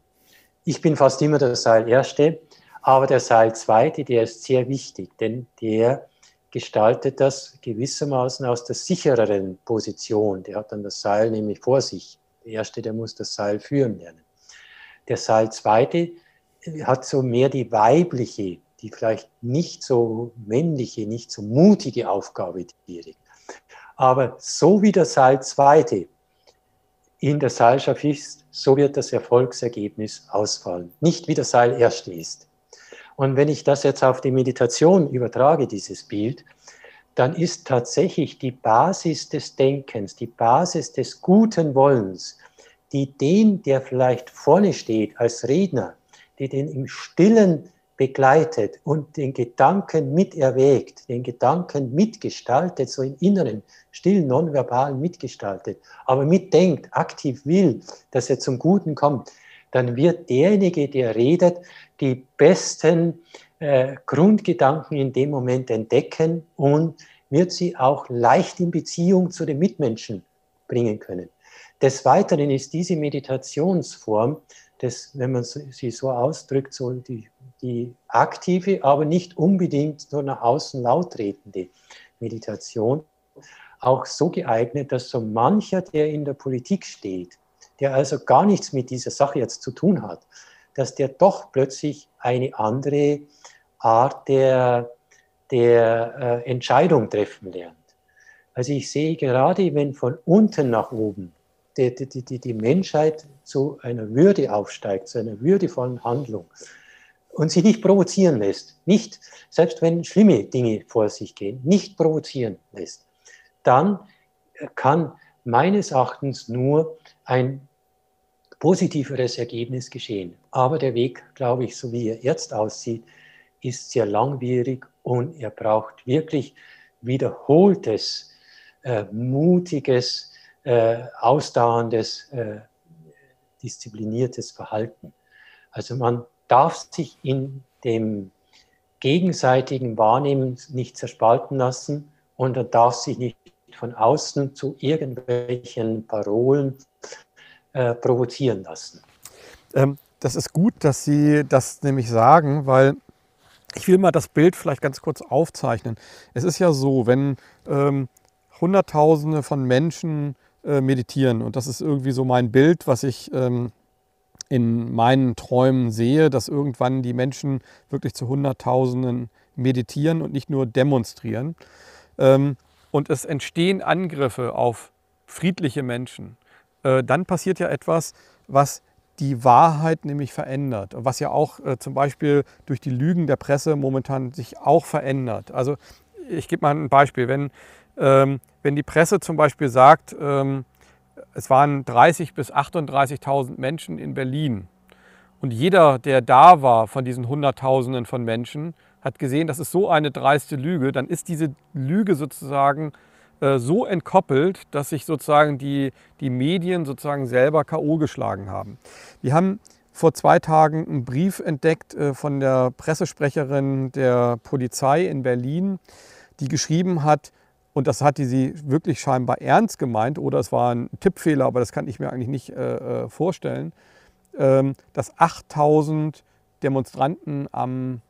Ich bin fast immer der Seil erste, aber der Seil zweite, der ist sehr wichtig, denn der gestaltet das gewissermaßen aus der sichereren Position. Der hat dann das Seil nämlich vor sich. Der erste, der muss das Seil führen lernen. Der Seil zweite hat so mehr die weibliche die vielleicht nicht so männliche, nicht so mutige Aufgabe direkt. Aber so wie der Seil zweite in der Seilschaft ist, so wird das Erfolgsergebnis ausfallen. Nicht wie der Seil erste ist. Und wenn ich das jetzt auf die Meditation übertrage, dieses Bild, dann ist tatsächlich die Basis des Denkens, die Basis des guten Wollens, die den, der vielleicht vorne steht als Redner, die den im Stillen begleitet und den Gedanken miterwägt, den Gedanken mitgestaltet, so im Inneren, still, nonverbal mitgestaltet, aber mitdenkt, aktiv will, dass er zum Guten kommt, dann wird derjenige, der redet, die besten äh, Grundgedanken in dem Moment entdecken und wird sie auch leicht in Beziehung zu den Mitmenschen bringen können. Des Weiteren ist diese Meditationsform, das, wenn man sie so ausdrückt, so die, die aktive, aber nicht unbedingt so nach außen laut redende Meditation, auch so geeignet, dass so mancher, der in der Politik steht, der also gar nichts mit dieser Sache jetzt zu tun hat, dass der doch plötzlich eine andere Art der, der äh, Entscheidung treffen lernt. Also ich sehe gerade, wenn von unten nach oben die, die, die, die Menschheit zu einer Würde aufsteigt, zu einer würdevollen Handlung und sich nicht provozieren lässt, nicht, selbst wenn schlimme Dinge vor sich gehen, nicht provozieren lässt, dann kann meines Erachtens nur ein positiveres Ergebnis geschehen. Aber der Weg, glaube ich, so wie er jetzt aussieht, ist sehr langwierig und er braucht wirklich wiederholtes, äh, mutiges, äh, ausdauerndes, äh, diszipliniertes Verhalten. Also man darf sich in dem gegenseitigen Wahrnehmen nicht zerspalten lassen und er darf sich nicht von außen zu irgendwelchen Parolen äh, provozieren lassen. Ähm, das ist gut, dass Sie das nämlich sagen, weil ich will mal das Bild vielleicht ganz kurz aufzeichnen. Es ist ja so, wenn ähm, Hunderttausende von Menschen äh, meditieren und das ist irgendwie so mein Bild, was ich ähm, in meinen Träumen sehe, dass irgendwann die Menschen wirklich zu Hunderttausenden meditieren und nicht nur demonstrieren. Ähm, und es entstehen Angriffe auf friedliche Menschen. Äh, dann passiert ja etwas, was die Wahrheit nämlich verändert. Was ja auch äh, zum Beispiel durch die Lügen der Presse momentan sich auch verändert. Also ich gebe mal ein Beispiel. Wenn, ähm, wenn die Presse zum Beispiel sagt, ähm, es waren 30.000 bis 38.000 Menschen in Berlin und jeder, der da war von diesen Hunderttausenden von Menschen, hat gesehen, das ist so eine dreiste Lüge, dann ist diese Lüge sozusagen äh, so entkoppelt, dass sich sozusagen die, die Medien sozusagen selber K.O. geschlagen haben. Wir haben vor zwei Tagen einen Brief entdeckt äh, von der Pressesprecherin der Polizei in Berlin, die geschrieben hat, und das hatte sie wirklich scheinbar ernst gemeint, oder es war ein Tippfehler, aber das kann ich mir eigentlich nicht äh, vorstellen, ähm, dass 8000 Demonstranten am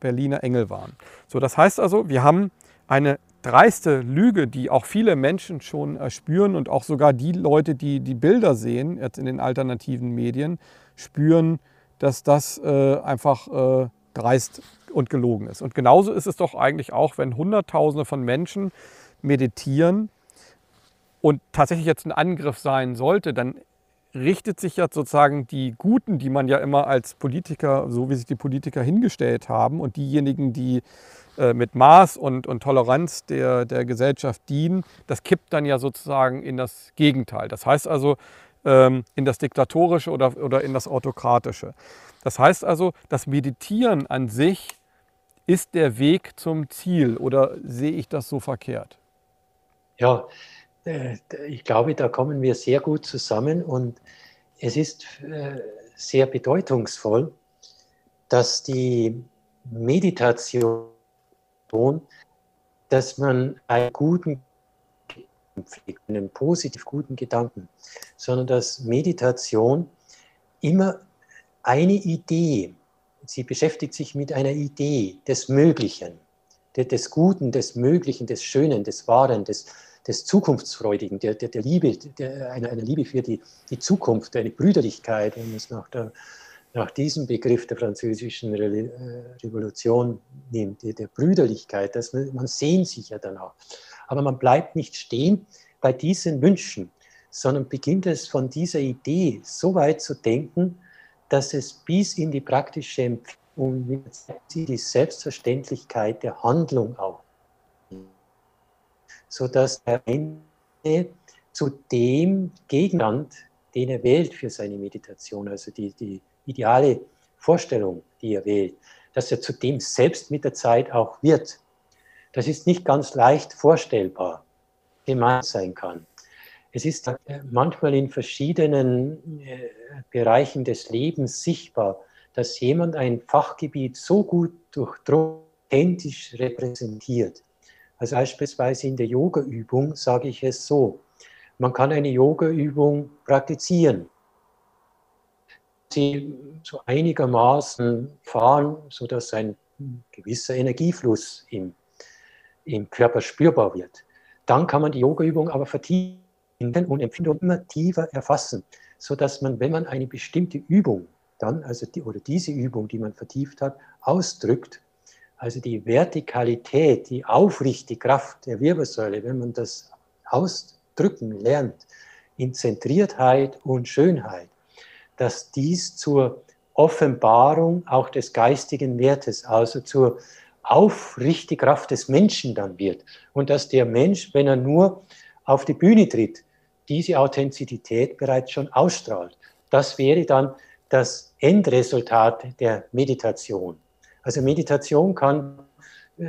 Berliner Engel waren. So, das heißt also, wir haben eine dreiste Lüge, die auch viele Menschen schon äh, spüren und auch sogar die Leute, die die Bilder sehen, jetzt in den alternativen Medien, spüren, dass das äh, einfach äh, dreist und gelogen ist. Und genauso ist es doch eigentlich auch, wenn Hunderttausende von Menschen meditieren und tatsächlich jetzt ein Angriff sein sollte, dann richtet sich ja sozusagen die Guten, die man ja immer als Politiker, so wie sich die Politiker hingestellt haben, und diejenigen, die äh, mit Maß und, und Toleranz der, der Gesellschaft dienen, das kippt dann ja sozusagen in das Gegenteil. Das heißt also ähm, in das Diktatorische oder, oder in das Autokratische. Das heißt also, das Meditieren an sich ist der Weg zum Ziel oder sehe ich das so verkehrt? Ja, äh, ich glaube, da kommen wir sehr gut zusammen und es ist äh, sehr bedeutungsvoll, dass die Meditation dass man einen guten pflegt, einen positiv guten Gedanken, sondern dass Meditation immer eine Idee, sie beschäftigt sich mit einer Idee des Möglichen, des Guten, des Möglichen, des Schönen, des Wahren, des, des Zukunftsfreudigen, der, der, der Liebe, der, einer, einer Liebe für die, die Zukunft, eine Brüderlichkeit, wenn man es nach der nach diesem Begriff der französischen äh, Revolution nimmt, der Brüderlichkeit, dass man, man sehnt sich ja danach. Aber man bleibt nicht stehen bei diesen Wünschen, sondern beginnt es von dieser Idee so weit zu denken, dass es bis in die praktische Empfehlung die Selbstverständlichkeit der Handlung auch, sodass der Ende zu dem Gegenstand, den er wählt für seine Meditation, also die, die ideale Vorstellung, die er wählt, dass er zu dem selbst mit der Zeit auch wird. Das ist nicht ganz leicht vorstellbar, gemeint sein kann. Es ist äh, manchmal in verschiedenen äh, Bereichen des Lebens sichtbar, dass jemand ein Fachgebiet so gut durchdrungen, authentisch repräsentiert. Also beispielsweise in der Yoga-Übung sage ich es so, man kann eine Yoga-Übung praktizieren, sie so einigermaßen fahren, sodass ein gewisser Energiefluss im, im Körper spürbar wird. Dann kann man die Yoga-Übung aber vertiefen und Empfindungen immer tiefer erfassen, sodass man, wenn man eine bestimmte Übung dann, also die, oder diese Übung, die man vertieft hat, ausdrückt, also die Vertikalität, die aufrichtige Kraft der Wirbelsäule, wenn man das ausdrückt, drücken lernt, in Zentriertheit und Schönheit, dass dies zur Offenbarung auch des geistigen Wertes, also zur aufrichtige Kraft des Menschen dann wird. Und dass der Mensch, wenn er nur auf die Bühne tritt, diese Authentizität bereits schon ausstrahlt. Das wäre dann das Endresultat der Meditation. Also Meditation kann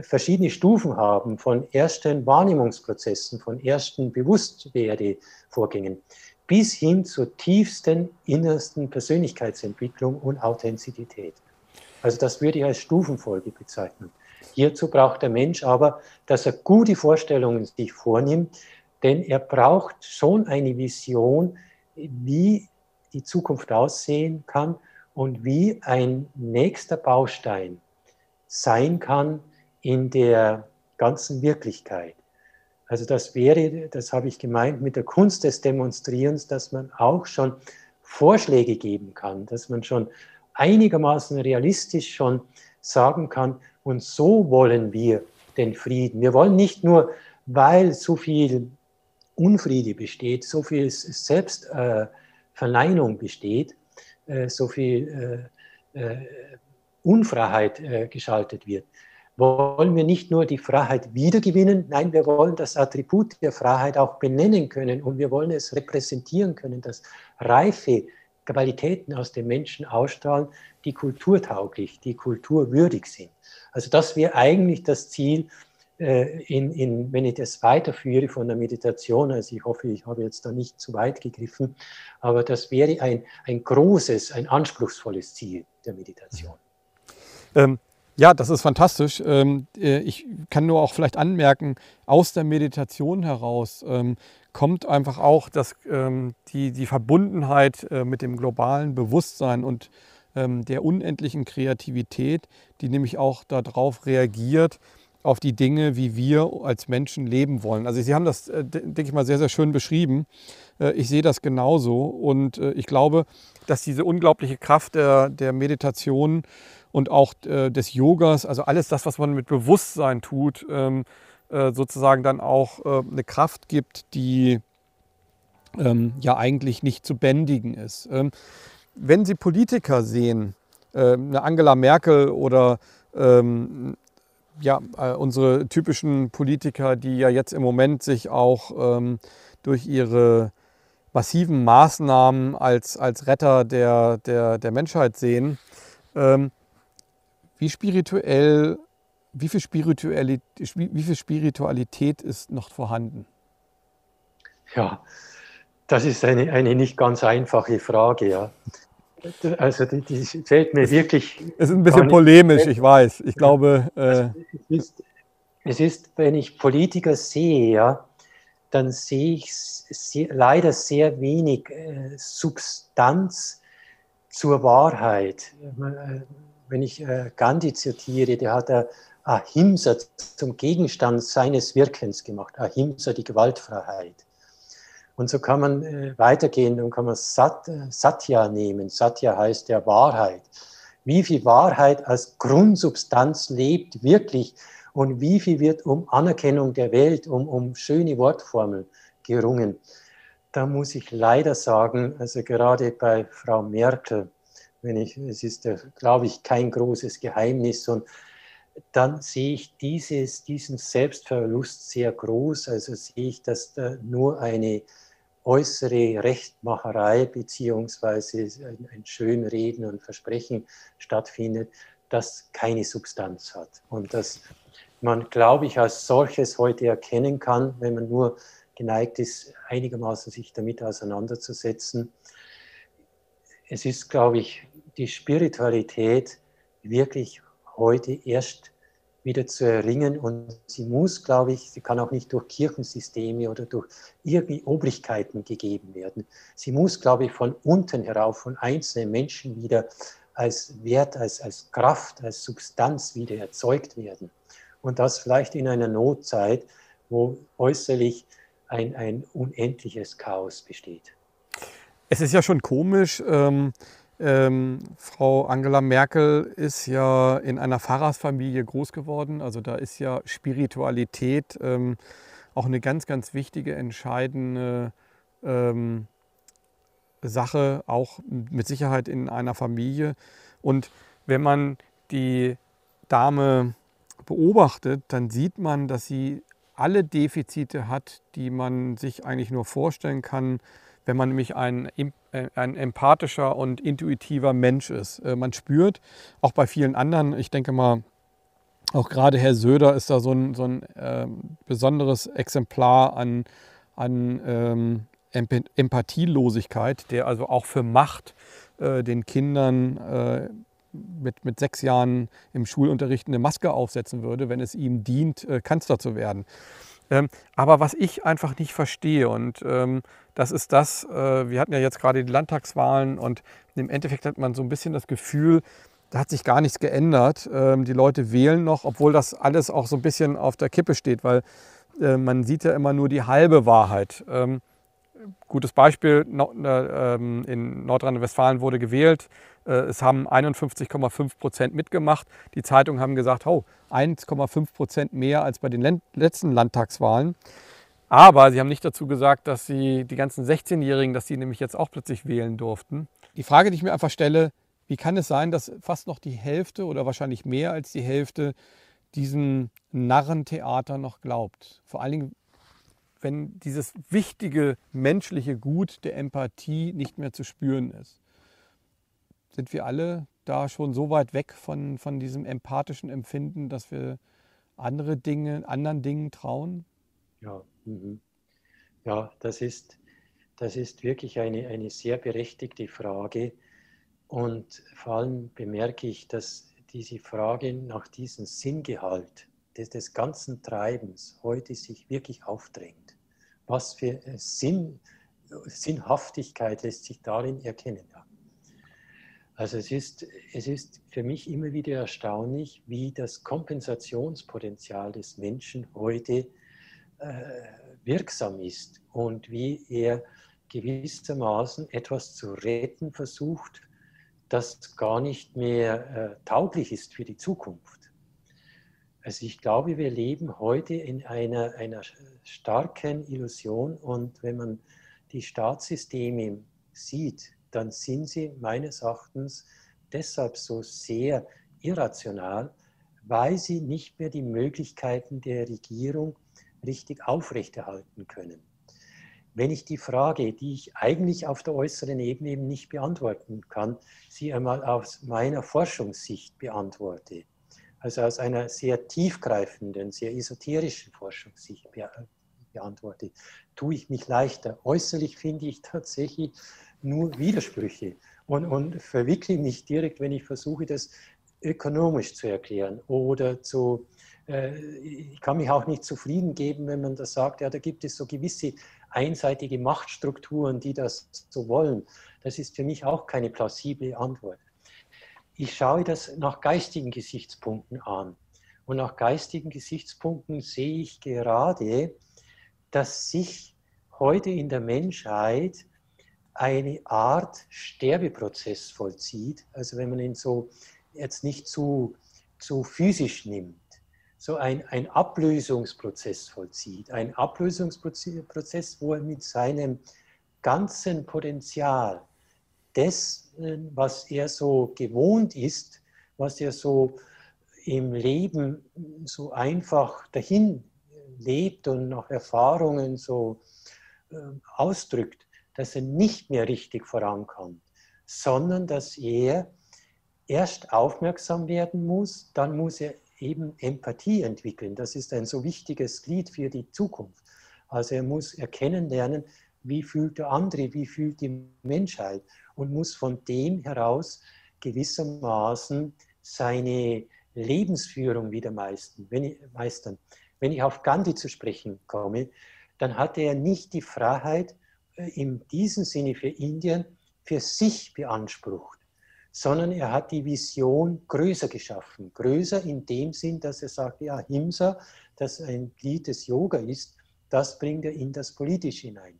verschiedene Stufen haben von ersten Wahrnehmungsprozessen, von ersten Bewusstwerdevorgängen bis hin zur tiefsten, innersten Persönlichkeitsentwicklung und Authentizität. Also das würde ich als Stufenfolge bezeichnen. Hierzu braucht der Mensch aber, dass er gute Vorstellungen sich vornimmt, denn er braucht schon eine Vision, wie die Zukunft aussehen kann und wie ein nächster Baustein sein kann in der ganzen Wirklichkeit. Also das wäre, das habe ich gemeint mit der Kunst des Demonstrierens, dass man auch schon Vorschläge geben kann, dass man schon einigermaßen realistisch schon sagen kann, und so wollen wir den Frieden. Wir wollen nicht nur, weil so viel Unfriede besteht, so viel Selbstverneinung besteht, äh, so viel äh, äh, Unfreiheit geschaltet wird, wollen wir nicht nur die Freiheit wiedergewinnen, nein, wir wollen das Attribut der Freiheit auch benennen können und wir wollen es repräsentieren können, dass reife Qualitäten aus dem Menschen ausstrahlen, die kulturtauglich, die kulturwürdig sind. Also das wäre eigentlich das Ziel, äh, in, in, wenn ich das weiterführe von der Meditation, also ich hoffe, ich habe jetzt da nicht zu weit gegriffen, aber das wäre ein, ein großes, ein anspruchsvolles Ziel der Meditation. Ähm, ja, das ist fantastisch. Ähm, äh, ich kann nur auch vielleicht anmerken, aus der Meditation heraus ähm, kommt einfach auch das, ähm, die, die Verbundenheit äh, mit dem globalen Bewusstsein und der unendlichen Kreativität, die nämlich auch darauf reagiert, auf die Dinge, wie wir als Menschen leben wollen. Also Sie haben das, äh, denke ich mal, sehr, sehr schön beschrieben. Ich sehe das genauso und ich glaube, dass diese unglaubliche Kraft der, der Meditation und auch äh, des Yogas, also alles das, was man mit Bewusstsein tut, ähm, äh, sozusagen dann auch äh, eine Kraft gibt, die ähm, ja eigentlich nicht zu bändigen ist. Ähm, wenn Sie Politiker sehen, äh, eine Angela Merkel oder ähm, ja, äh, unsere typischen Politiker, die ja jetzt im Moment sich auch ähm, durch ihre massiven Maßnahmen als, als Retter der, der, der Menschheit sehen, ähm, wie spirituell, wie viel Spiritualität, wie viel Spiritualität ist noch vorhanden? Ja, das ist eine, eine nicht ganz einfache Frage, ja. Also die, die fällt mir wirklich. Es ist ein bisschen polemisch, ich weiß. Ich glaube. Äh es, ist, es ist, wenn ich Politiker sehe, ja, dann sehe ich sehr, leider sehr wenig äh, Substanz zur Wahrheit. Wenn ich äh, Gandhi zitiere, der hat er Ahimsa zum Gegenstand seines Wirkens gemacht. Ahimsa, die Gewaltfreiheit. Und so kann man äh, weitergehen und kann man Sat, Satya nehmen. Satya heißt ja Wahrheit. Wie viel Wahrheit als Grundsubstanz lebt wirklich und wie viel wird um Anerkennung der Welt, um, um schöne Wortformeln gerungen. Da muss ich leider sagen, also gerade bei Frau Merkel, wenn ich, es ist, glaube ich, kein großes Geheimnis und dann sehe ich dieses, diesen Selbstverlust sehr groß. Also sehe ich, dass da nur eine äußere Rechtmacherei beziehungsweise ein, ein Schönreden und Versprechen stattfindet, das keine Substanz hat. Und das man, glaube ich, als solches heute erkennen kann, wenn man nur geneigt ist, einigermaßen sich damit auseinanderzusetzen. Es ist, glaube ich, die Spiritualität wirklich heute erst wieder zu erringen und sie muss, glaube ich, sie kann auch nicht durch Kirchensysteme oder durch irgendwie Obrigkeiten gegeben werden. Sie muss, glaube ich, von unten herauf, von einzelnen Menschen wieder als Wert, als, als Kraft, als Substanz wieder erzeugt werden. Und das vielleicht in einer Notzeit, wo äußerlich ein, ein unendliches Chaos besteht. Es ist ja schon komisch. Ähm, ähm, Frau Angela Merkel ist ja in einer Pfarrersfamilie groß geworden. Also da ist ja Spiritualität ähm, auch eine ganz, ganz wichtige, entscheidende ähm, Sache, auch mit Sicherheit in einer Familie. Und wenn man die Dame beobachtet, dann sieht man, dass sie alle Defizite hat, die man sich eigentlich nur vorstellen kann, wenn man nämlich ein, äh, ein empathischer und intuitiver Mensch ist. Äh, man spürt, auch bei vielen anderen, ich denke mal, auch gerade Herr Söder ist da so ein, so ein äh, besonderes Exemplar an, an ähm, Empathielosigkeit, der also auch für Macht äh, den Kindern äh, mit, mit sechs Jahren im Schulunterricht eine Maske aufsetzen würde, wenn es ihm dient, äh, Kanzler zu werden. Ähm, aber was ich einfach nicht verstehe, und ähm, das ist das, äh, wir hatten ja jetzt gerade die Landtagswahlen und im Endeffekt hat man so ein bisschen das Gefühl, da hat sich gar nichts geändert. Ähm, die Leute wählen noch, obwohl das alles auch so ein bisschen auf der Kippe steht, weil äh, man sieht ja immer nur die halbe Wahrheit. Ähm, gutes Beispiel, äh, ähm, in Nordrhein-Westfalen wurde gewählt, äh, es haben 51,5 Prozent mitgemacht. Die Zeitungen haben gesagt, oh, 1,5 Prozent mehr als bei den letzten Landtagswahlen. Aber sie haben nicht dazu gesagt, dass sie die ganzen 16-Jährigen, dass sie nämlich jetzt auch plötzlich wählen durften. Die Frage, die ich mir einfach stelle, wie kann es sein, dass fast noch die Hälfte oder wahrscheinlich mehr als die Hälfte diesem Narrentheater noch glaubt? Vor allen Dingen, wenn dieses wichtige menschliche Gut der Empathie nicht mehr zu spüren ist sind wir alle da schon so weit weg von, von diesem empathischen Empfinden, dass wir andere Dinge, anderen Dingen trauen? Ja, mhm. ja das, ist, das ist wirklich eine, eine sehr berechtigte Frage. Und vor allem bemerke ich, dass diese Frage nach diesem Sinngehalt des, des ganzen Treibens heute sich wirklich aufdrängt. Was für Sinn, Sinnhaftigkeit lässt sich darin erkennen. Ja. Also es ist, es ist für mich immer wieder erstaunlich, wie das Kompensationspotenzial des Menschen heute äh, wirksam ist und wie er gewissermaßen etwas zu retten versucht, das gar nicht mehr äh, tauglich ist für die Zukunft. Also ich glaube, wir leben heute in einer, einer starken Illusion und wenn man die Staatssysteme sieht, dann sind sie meines Erachtens deshalb so sehr irrational, weil sie nicht mehr die Möglichkeiten der Regierung richtig aufrechterhalten können. Wenn ich die Frage, die ich eigentlich auf der äußeren Ebene eben nicht beantworten kann, sie einmal aus meiner Forschungssicht beantworte, also aus einer sehr tiefgreifenden, sehr esoterischen Forschungssicht beantworte, tue ich mich leichter. Äußerlich finde ich tatsächlich nur Widersprüche und, und verwickle mich direkt, wenn ich versuche, das ökonomisch zu erklären oder zu, äh, ich kann mich auch nicht zufrieden geben, wenn man das sagt, ja, da gibt es so gewisse einseitige Machtstrukturen, die das so wollen. Das ist für mich auch keine plausible Antwort. Ich schaue das nach geistigen Gesichtspunkten an. Und nach geistigen Gesichtspunkten sehe ich gerade, dass sich heute in der Menschheit eine Art Sterbeprozess vollzieht. Also wenn man ihn so jetzt nicht zu, zu physisch nimmt, so ein, ein Ablösungsprozess vollzieht. Ein Ablösungsprozess, wo er mit seinem ganzen Potenzial, des, was er so gewohnt ist, was er so im Leben so einfach dahin lebt und nach Erfahrungen so äh, ausdrückt, dass er nicht mehr richtig vorankommt, sondern dass er erst aufmerksam werden muss, dann muss er eben Empathie entwickeln. Das ist ein so wichtiges Glied für die Zukunft. Also er muss erkennen lernen, wie fühlt der andere, wie fühlt die Menschheit und muss von dem heraus gewissermaßen seine Lebensführung wieder meistern. Wenn ich, meistern. Wenn ich auf Gandhi zu sprechen komme, dann hatte er nicht die Freiheit, in diesem Sinne für Indien für sich beansprucht, sondern er hat die Vision größer geschaffen. Größer in dem Sinn, dass er sagt, ja, Himsa, das ein Glied des Yoga ist, das bringt er in das Politische hinein.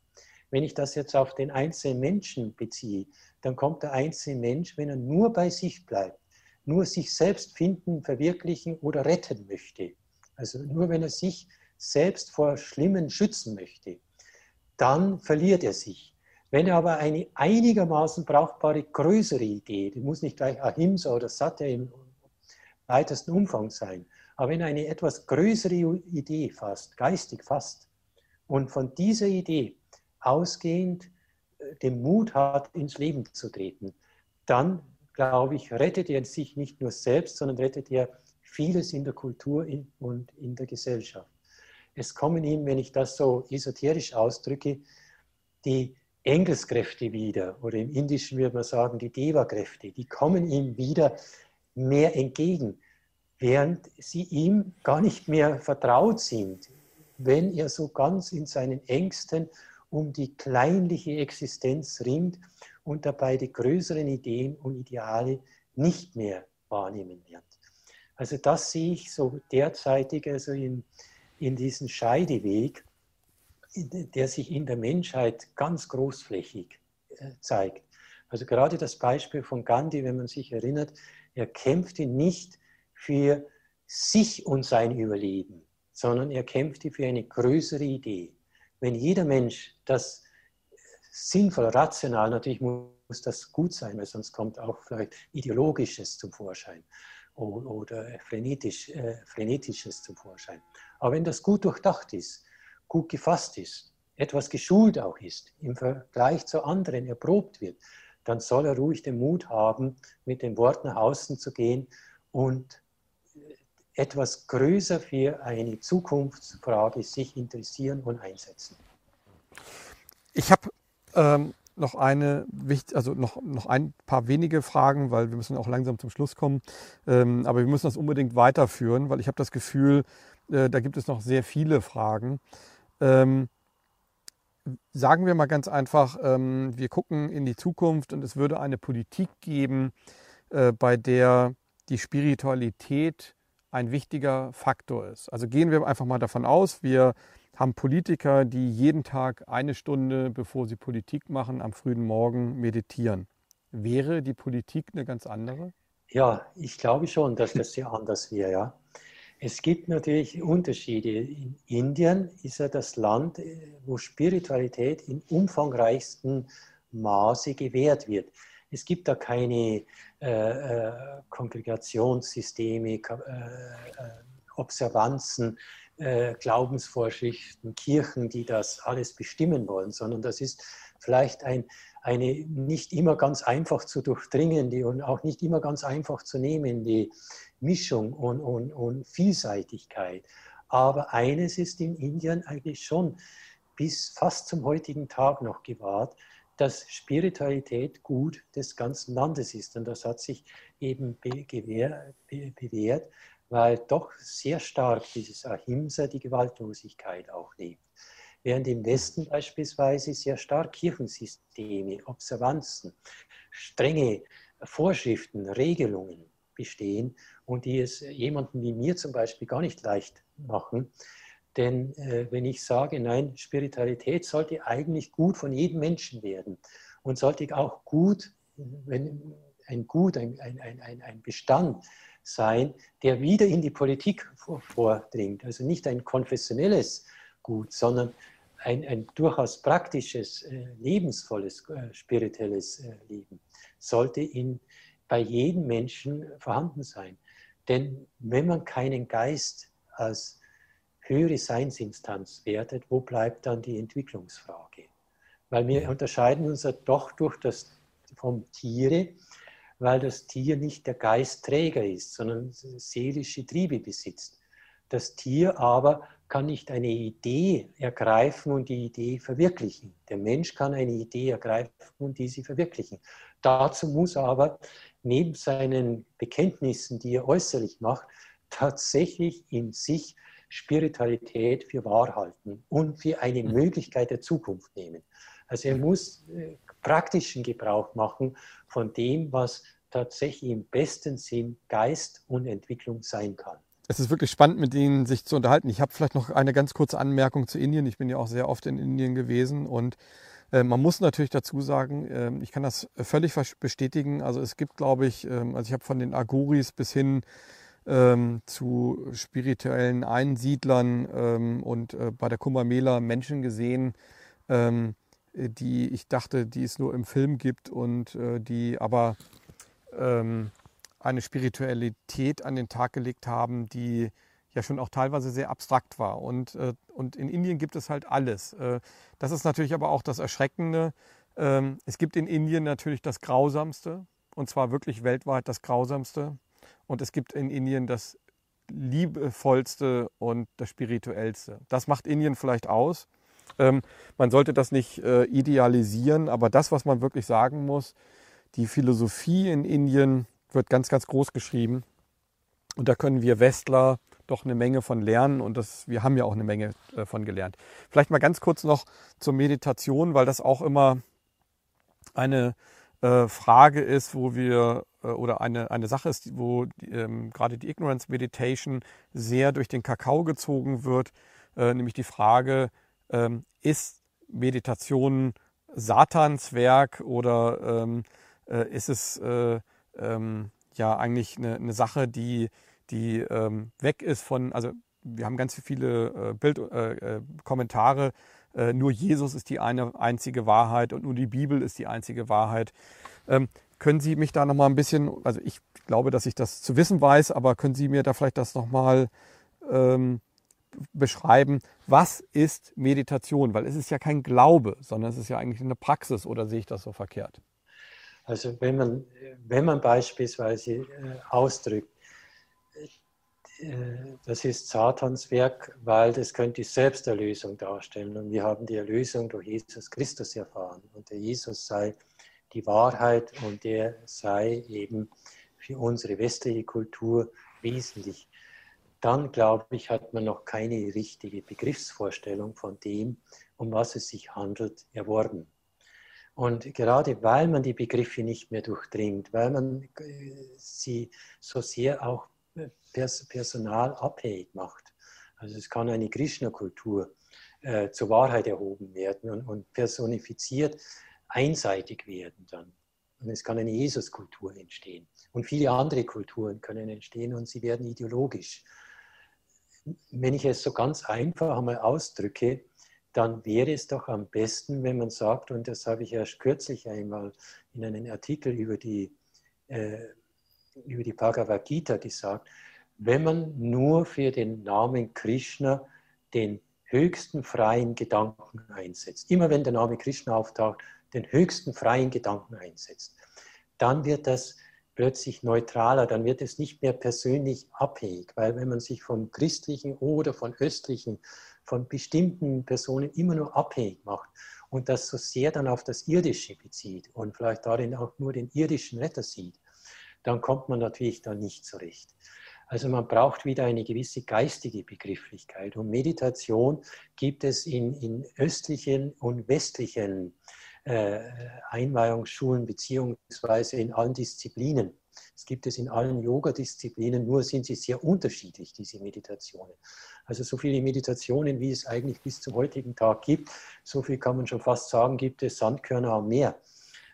Wenn ich das jetzt auf den einzelnen Menschen beziehe, dann kommt der einzelne Mensch, wenn er nur bei sich bleibt, nur sich selbst finden, verwirklichen oder retten möchte, also nur wenn er sich selbst vor Schlimmen schützen möchte, dann verliert er sich. Wenn er aber eine einigermaßen brauchbare größere Idee, die muss nicht gleich Ahimsa oder Satya im weitesten Umfang sein, aber wenn er eine etwas größere Idee fasst, geistig fasst und von dieser Idee ausgehend äh, den Mut hat, ins Leben zu treten, dann, glaube ich, rettet er sich nicht nur selbst, sondern rettet er vieles in der Kultur und in der Gesellschaft. Es kommen ihm, wenn ich das so esoterisch ausdrücke, die Engelskräfte wieder, oder im Indischen würde man sagen, die Deva-Kräfte, die kommen ihm wieder mehr entgegen, während sie ihm gar nicht mehr vertraut sind, wenn er so ganz in seinen Ängsten um die kleinliche Existenz ringt und dabei die größeren Ideen und Ideale nicht mehr wahrnehmen wird. Also das sehe ich so derzeitig also in, in diesen Scheideweg, der sich in der Menschheit ganz großflächig äh, zeigt. Also gerade das Beispiel von Gandhi, wenn man sich erinnert, er kämpfte nicht für sich und sein Überleben, sondern er kämpfte für eine größere Idee wenn jeder Mensch das sinnvoll, rational, natürlich muss das gut sein, weil sonst kommt auch vielleicht Ideologisches zum Vorschein oder frenetisch, äh, Frenetisches zum Vorschein. Aber wenn das gut durchdacht ist, gut gefasst ist, etwas geschult auch ist, im Vergleich zu anderen erprobt wird, dann soll er ruhig den Mut haben, mit den Worten nach außen zu gehen und etwas größer für eine Zukunftsfrage sich interessieren und einsetzen. Ich habe ähm, noch eine, also noch, noch ein paar wenige Fragen, weil wir müssen auch langsam zum Schluss kommen. Ähm, aber wir müssen das unbedingt weiterführen, weil ich habe das Gefühl, äh, da gibt es noch sehr viele Fragen. Ähm, sagen wir mal ganz einfach, ähm, wir gucken in die Zukunft und es würde eine Politik geben, äh, bei der die Spiritualität ein wichtiger Faktor ist. Also gehen wir einfach mal davon aus, wir haben Politiker, die jeden Tag eine Stunde, bevor sie Politik machen, am frühen Morgen meditieren. Wäre die Politik eine ganz andere? Ja, ich glaube schon, dass das sehr anders wäre. Ja. Es gibt natürlich Unterschiede. In Indien ist ja das Land, wo Spiritualität im umfangreichsten Maße gewährt wird. Es gibt da keine äh, äh, Kongregationssysteme, äh, äh, Observanzen, äh, Glaubensvorschriften, Kirchen, die das alles bestimmen wollen, sondern das ist vielleicht ein, eine nicht immer ganz einfach zu durchdringende und auch nicht immer ganz einfach zu nehmende Mischung und, und, und Vielseitigkeit. Aber eines ist in Indien eigentlich schon bis fast zum heutigen Tag noch gewahrt, dass Spiritualität gut des ganzen Landes ist. Und das hat sich eben bewährt, weil doch sehr stark dieses Ahimsa, die Gewaltlosigkeit auch lebt. Während im Westen beispielsweise sehr stark Kirchensysteme, Observanzen, strenge Vorschriften, Regelungen bestehen und die es jemandem wie mir zum Beispiel gar nicht leicht machen, Denn äh, wenn ich sage, nein, Spiritualität sollte eigentlich gut von jedem Menschen werden und sollte auch gut, wenn ein Gut, ein, ein, ein, ein Bestand sein, der wieder in die Politik vordringt. Also nicht ein konfessionelles Gut, sondern ein, ein durchaus praktisches, äh, lebensvolles, äh, spirituelles äh, Leben sollte in, bei jedem Menschen vorhanden sein. Denn wenn man keinen Geist als höhere Seinsinstanz wertet, wo bleibt dann die Entwicklungsfrage? Weil wir unterscheiden uns ja doch durch das vom Tiere, weil das Tier nicht der Geistträger ist, sondern seelische Triebe besitzt. Das Tier aber kann nicht eine Idee ergreifen und die Idee verwirklichen. Der Mensch kann eine Idee ergreifen und diese verwirklichen. Dazu muss er aber neben seinen Bekenntnissen, die er äußerlich macht, tatsächlich in sich Spiritualität für wahr halten und für eine mhm. Möglichkeit der Zukunft nehmen. Also er muss äh, praktischen Gebrauch machen von dem, was tatsächlich im besten Sinn Geist und Entwicklung sein kann. Es ist wirklich spannend, mit Ihnen sich zu unterhalten. Ich habe vielleicht noch eine ganz kurze Anmerkung zu Indien. Ich bin ja auch sehr oft in Indien gewesen und äh, man muss natürlich dazu sagen, äh, ich kann das völlig bestätigen. Also es gibt, glaube ich, äh, also ich habe von den Aguris bis hin ähm, zu spirituellen Einsiedlern ähm, und äh, bei der Kumbh Mela Menschen gesehen, ähm, die ich dachte, die es nur im Film gibt und äh, die aber ähm, eine Spiritualität an den Tag gelegt haben, die ja schon auch teilweise sehr abstrakt war. Und, äh, und in Indien gibt es halt alles. Äh, das ist natürlich aber auch das Erschreckende. Ähm, es gibt in Indien natürlich das Grausamste, und zwar wirklich weltweit das Grausamste. Und es gibt in Indien das liebevollste und das spirituellste. Das macht Indien vielleicht aus. Ähm, man sollte das nicht äh, idealisieren, aber das, was man wirklich sagen muss, die Philosophie in Indien wird ganz, ganz groß geschrieben. Und da können wir Westler doch eine Menge von lernen und das, wir haben ja auch eine Menge äh, von gelernt. Vielleicht mal ganz kurz noch zur Meditation, weil das auch immer eine äh, Frage ist, wo wir äh, oder eine, eine Sache ist, wo ähm, gerade die Ignorance Meditation sehr durch den Kakao gezogen wird, äh, nämlich die Frage, ähm, ist Meditation Satans Werk oder ähm, äh, ist es äh, ähm, ja eigentlich eine, eine Sache, die die ähm, weg ist von, also wir haben ganz viele äh, Bild, äh, äh, Kommentare, äh, nur Jesus ist die eine einzige Wahrheit und nur die Bibel ist die einzige Wahrheit. Ähm, können Sie mich da nochmal ein bisschen, also ich glaube, dass ich das zu wissen weiß, aber können Sie mir da vielleicht das nochmal ähm, beschreiben, was ist Meditation? Weil es ist ja kein Glaube, sondern es ist ja eigentlich eine Praxis oder sehe ich das so verkehrt? Also wenn man, wenn man beispielsweise äh, ausdrückt, äh, das ist Satans Werk, weil das könnte die Selbsterlösung darstellen. Und wir haben die Erlösung durch Jesus Christus erfahren. Und der Jesus sei die Wahrheit und der sei eben für unsere westliche Kultur wesentlich. Dann, glaube ich, hat man noch keine richtige Begriffsvorstellung von dem, um was es sich handelt, erworben. Und gerade weil man die Begriffe nicht mehr durchdringt, weil man äh, sie so sehr auch personalabhängig macht. Also es kann eine Krishna-Kultur äh, zur Wahrheit erhoben werden und, und, personifiziert einseitig werden dann. Und es kann eine Jesus-Kultur entstehen. Und viele andere Kulturen können entstehen und sie werden ideologisch. Wenn ich es so ganz einfach einmal ausdrücke, dann wäre es doch am besten, wenn man sagt, und das habe ich erst kürzlich einmal in einem Artikel über die, äh, über die Bhagavad Gita gesagt, wenn man nur für den Namen Krishna den höchsten freien Gedanken einsetzt, immer wenn der Name Krishna auftaucht, den höchsten freien Gedanken einsetzt, dann wird das plötzlich neutraler, dann wird es nicht mehr persönlich abhängig, weil wenn man sich vom christlichen oder von östlichen, von bestimmten Personen immer nur abhängig macht und das so sehr dann auf das Irdische bezieht und vielleicht darin auch nur den irdischen Retter sieht, dann kommt man natürlich da nicht zurecht. Also man braucht wieder eine gewisse geistige Begrifflichkeit. Und Meditation gibt es in, in östlichen und westlichen Einweihungsschulen beziehungsweise in allen Disziplinen. Es gibt es in allen Yoga-Disziplinen, nur sind sie sehr unterschiedlich, diese Meditationen. Also so viele Meditationen, wie es eigentlich bis zum heutigen Tag gibt, so viel kann man schon fast sagen, gibt es Sandkörner am Meer.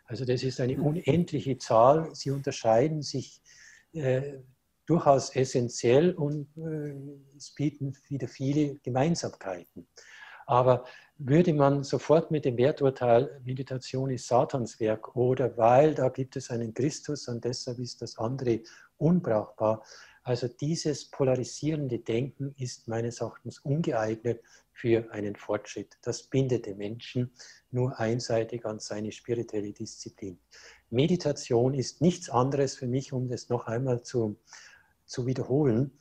Also das ist eine unendliche Zahl. Sie unterscheiden sich äh, durchaus essentiell und äh, es bieten wieder viele Gemeinsamkeiten. Aber würde man sofort mit dem Werturteil, Meditation ist Satanswerk oder weil da gibt es einen Christus und deshalb ist das andere unbrauchbar. Also dieses polarisierende Denken ist meines Erachtens ungeeignet für einen Fortschritt. Das bindet den Menschen nur einseitig an seine spirituelle Disziplin. Meditation ist nichts anderes für mich, um das noch einmal zu, zu wiederholen,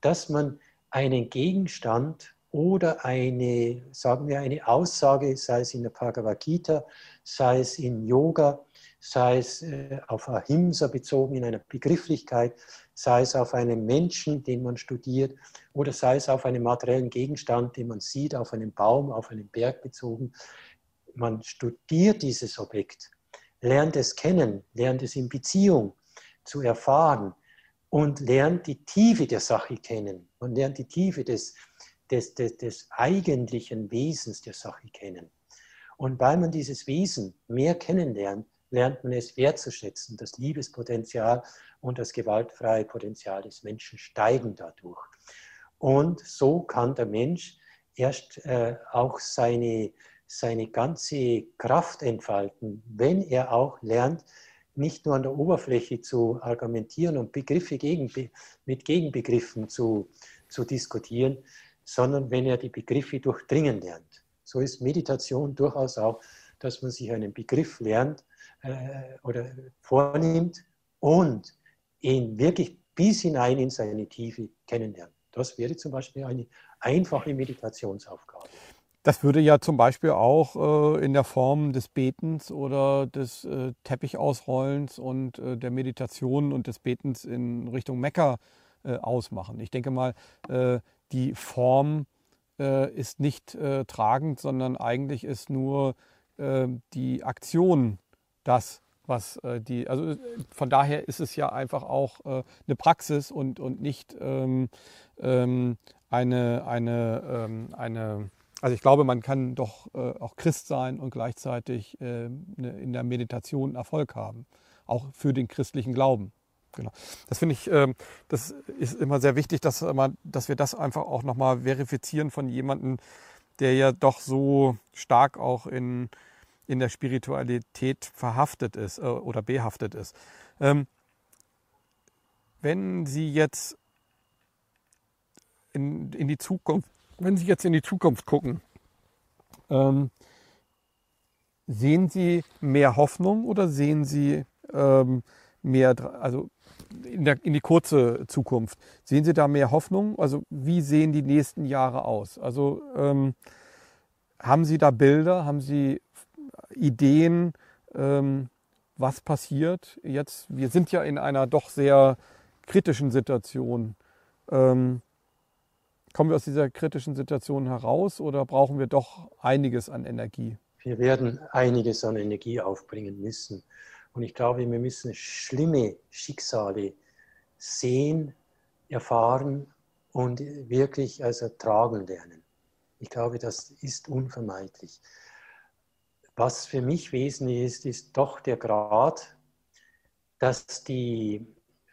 dass man einen Gegenstand oder eine, sagen wir, eine Aussage, sei es in der Bhagavad Gita, sei es in Yoga, sei es äh, auf Ahimsa bezogen in einer Begrifflichkeit, sei es auf einen Menschen, den man studiert, oder sei es auf einen materiellen Gegenstand, den man sieht, auf einen Baum, auf einen Berg bezogen. Man studiert dieses Objekt, lernt es kennen, lernt es in Beziehung zu erfahren und lernt die Tiefe der Sache kennen. Man lernt die Tiefe des, des, des, des eigentlichen Wesens der Sache kennen. Und weil man dieses Wesen mehr kennenlernt, lernt man es wertzuschätzen. Das Liebespotenzial und das gewaltfreie Potenzial des Menschen steigen dadurch. Und so kann der Mensch erst äh, auch seine, seine ganze Kraft entfalten, wenn er auch lernt, nicht nur an der Oberfläche zu argumentieren und Begriffe gegen, mit Gegenbegriffen zu, zu diskutieren, sondern wenn er die Begriffe durchdringen lernt. So ist Meditation durchaus auch, dass man sich einen Begriff lernt äh, oder vornimmt und ihn wirklich bis hinein in seine Tiefe kennenlernt. Das wäre zum Beispiel eine einfache Meditationsaufgabe. Das würde ja zum Beispiel auch äh, in der Form des Betens oder des äh, Teppichausrollens und äh, der Meditation und des Betens in Richtung Mekka ausmachen. Ich denke mal, äh, die Form äh, ist nicht tragend, sondern eigentlich ist nur die Aktion das, was die, also von daher ist es ja einfach auch eine Praxis und, und nicht ähm, ähm, eine, eine, ähm, eine also ich glaube, man kann doch äh, auch Christ sein und gleichzeitig äh, ne, in der Meditation Erfolg haben, auch für den christlichen Glauben. Genau. Das finde ich, äh, das ist immer sehr wichtig, dass, man, dass wir das einfach auch nochmal verifizieren von jemandem, der ja doch so stark auch in, in der Spiritualität verhaftet ist äh, oder behaftet ist. Ähm, wenn Sie jetzt in, in die Zukunft wenn Sie jetzt in die Zukunft gucken, ähm, sehen Sie mehr Hoffnung oder sehen Sie ähm, mehr, also in, der, in die kurze Zukunft, sehen Sie da mehr Hoffnung? Also wie sehen die nächsten Jahre aus? Also ähm, haben Sie da Bilder, haben Sie Ideen, ähm, was passiert jetzt? Wir sind ja in einer doch sehr kritischen Situation. Ähm, Kommen wir aus dieser kritischen Situation heraus oder brauchen wir doch einiges an Energie? Wir werden einiges an Energie aufbringen müssen. Und ich glaube, wir müssen schlimme Schicksale sehen, erfahren und wirklich also tragen lernen. Ich glaube, das ist unvermeidlich. Was für mich wesentlich ist, ist doch der Grad, dass die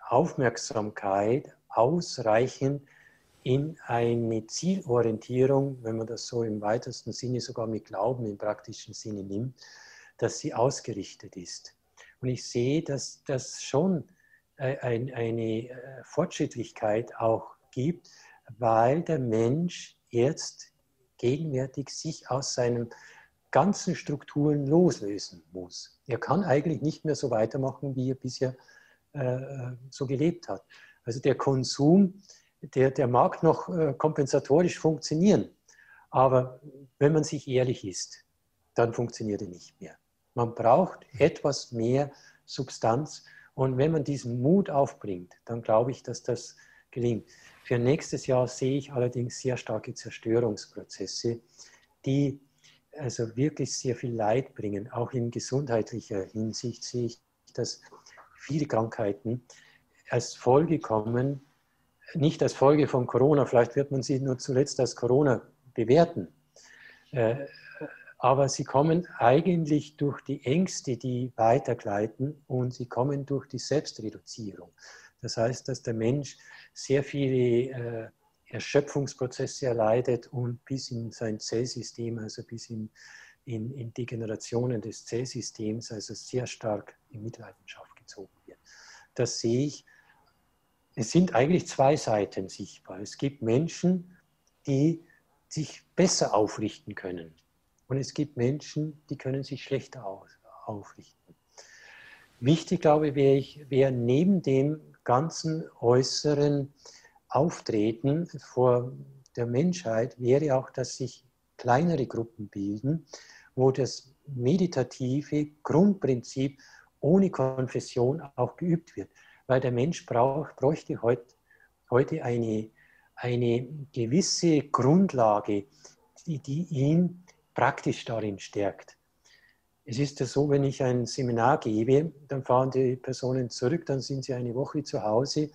Aufmerksamkeit ausreichend in eine Zielorientierung, wenn man das so im weitesten Sinne sogar mit Glauben im praktischen Sinne nimmt, dass sie ausgerichtet ist. Und ich sehe, dass das schon äh, eine äh, Fortschrittlichkeit auch gibt, weil der Mensch jetzt gegenwärtig sich aus seinen ganzen Strukturen loslösen muss. Er kann eigentlich nicht mehr so weitermachen, wie er bisher äh, so gelebt hat. Also der Konsum der, der mag noch kompensatorisch funktionieren, aber wenn man sich ehrlich ist, dann funktioniert er nicht mehr. Man braucht etwas mehr Substanz und wenn man diesen Mut aufbringt, dann glaube ich, dass das gelingt. Für nächstes Jahr sehe ich allerdings sehr starke Zerstörungsprozesse, die also wirklich sehr viel Leid bringen. Auch in gesundheitlicher Hinsicht sehe ich das viele Krankheiten als Folge kommen, nicht als Folge von Corona, vielleicht wird man sie nur zuletzt als Corona bewerten, äh, aber sie kommen eigentlich durch die Ängste, die weitergleiten und sie kommen durch die Selbstreduzierung. Das heißt, dass der Mensch sehr viele äh, Erschöpfungsprozesse erleidet und bis in sein Zellsystem, also bis in, in, in Degenerationen des Zellsystems, also sehr stark in Mitleidenschaft gezogen wird. Das sehe ich. Es sind eigentlich zwei Seiten sichtbar. Es gibt Menschen, die sich besser aufrichten können. Und es gibt Menschen, die können sich schlechter aufrichten. Wichtig, glaube ich, wäre wär neben dem ganzen äußeren Auftreten vor der Menschheit, wäre auch, dass sich kleinere Gruppen bilden, wo das meditative Grundprinzip ohne Konfession auch geübt wird. Weil der Mensch brauch, bräuchte heut, heute eine, eine gewisse Grundlage, die, die ihn praktisch darin stärkt. Es ist ja so, wenn ich ein Seminar gebe, dann fahren die Personen zurück, dann sind sie eine Woche zu Hause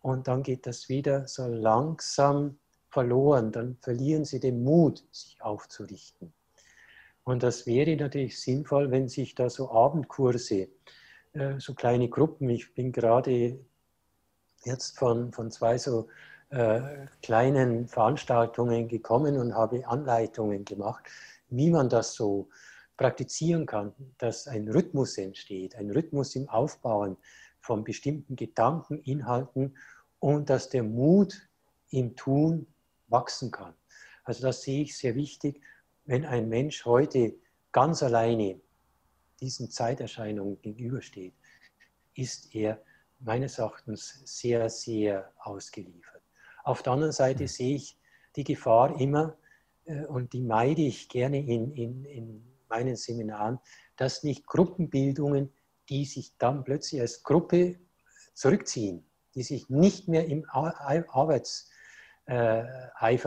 und dann geht das wieder so langsam verloren. Dann verlieren sie den Mut, sich aufzurichten. Und das wäre natürlich sinnvoll, wenn sich da so Abendkurse, äh, so kleine Gruppen, ich bin gerade jetzt von, von zwei so äh, kleinen Veranstaltungen gekommen und habe Anleitungen gemacht, wie man das so praktizieren kann, dass ein Rhythmus entsteht, ein Rhythmus im Aufbauen von bestimmten Gedanken, Inhalten und dass der Mut im Tun wachsen kann. Also das sehe ich sehr wichtig, wenn ein Mensch heute ganz alleine diesen Zeiterscheinungen gegenübersteht, ist er meines Erachtens sehr, sehr ausgeliefert. Auf der anderen Seite mhm. sehe ich die Gefahr immer, und die meide ich gerne in, in, in meinen Seminaren, dass nicht Gruppenbildungen, die sich dann plötzlich als Gruppe zurückziehen, die sich nicht mehr im Arbeitseifer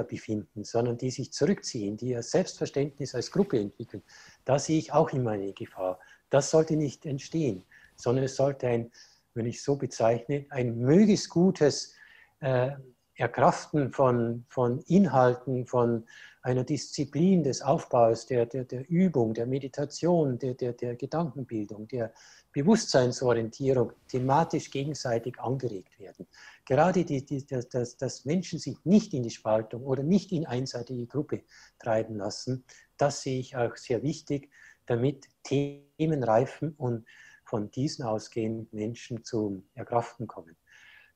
befinden, sondern die sich zurückziehen, die ihr Selbstverständnis als Gruppe entwickeln. Da sehe ich auch immer eine Gefahr. Das sollte nicht entstehen, sondern es sollte ein, wenn ich so bezeichne, ein möglichst gutes äh, Erkraften von, von Inhalten, von einer Disziplin des Aufbaus, der, der, der Übung, der Meditation, der, der, der Gedankenbildung, der Bewusstseinsorientierung thematisch gegenseitig angeregt werden. Gerade die, die, dass, dass Menschen sich nicht in die Spaltung oder nicht in einseitige Gruppe treiben lassen, das sehe ich auch sehr wichtig, damit Themen reifen und von diesen ausgehend Menschen zum Erkraften kommen.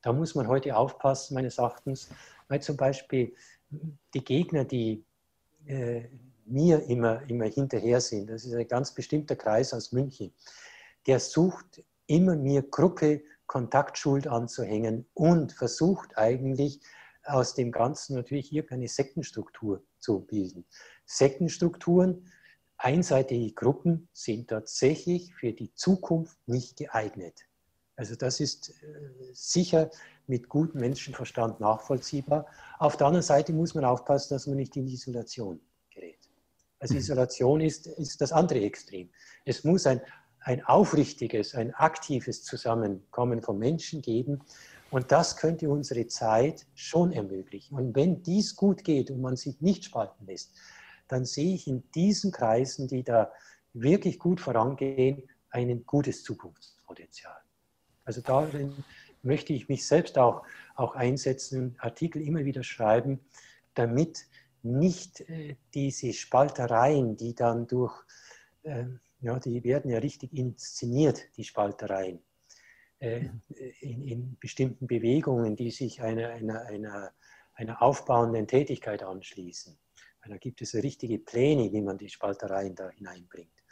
Da muss man heute aufpassen, meines Erachtens, weil zum Beispiel die Gegner, die äh, mir immer, immer hinterher sind. Das ist ein ganz bestimmter Kreis aus München. Der sucht immer mir Gruppe Kontaktschuld anzuhängen und versucht eigentlich aus dem Ganzen natürlich irgendeine Sektenstruktur zu bilden. Sektenstrukturen, einseitige Gruppen sind tatsächlich für die Zukunft nicht geeignet. Also das ist äh, sicher mit gutem Menschenverstand nachvollziehbar. Auf der anderen Seite muss man aufpassen, dass man nicht in Isolation gerät. Also mhm. Isolation ist, ist das andere Extrem. Es muss ein, ein aufrichtiges, ein aktives Zusammenkommen von Menschen geben. Und das könnte unsere Zeit schon ermöglichen. Und wenn dies gut geht und man sich nicht spalten lässt, dann sehe ich in diesen Kreisen, die da wirklich gut vorangehen, ein gutes Zukunftspotenzial. Also darin möchte ich mich selbst auch, auch einsetzen, Artikel immer wieder schreiben, damit nicht äh, diese Spaltereien, die dann durch, äh, ja, die werden ja richtig inszeniert, die Spaltereien, äh, mhm. in, in, bestimmten Bewegungen, die sich einer, einer, einer, einer aufbauenden Tätigkeit anschließen. Da gibt es richtige Pläne, wie man die Spaltereien da hineinbringt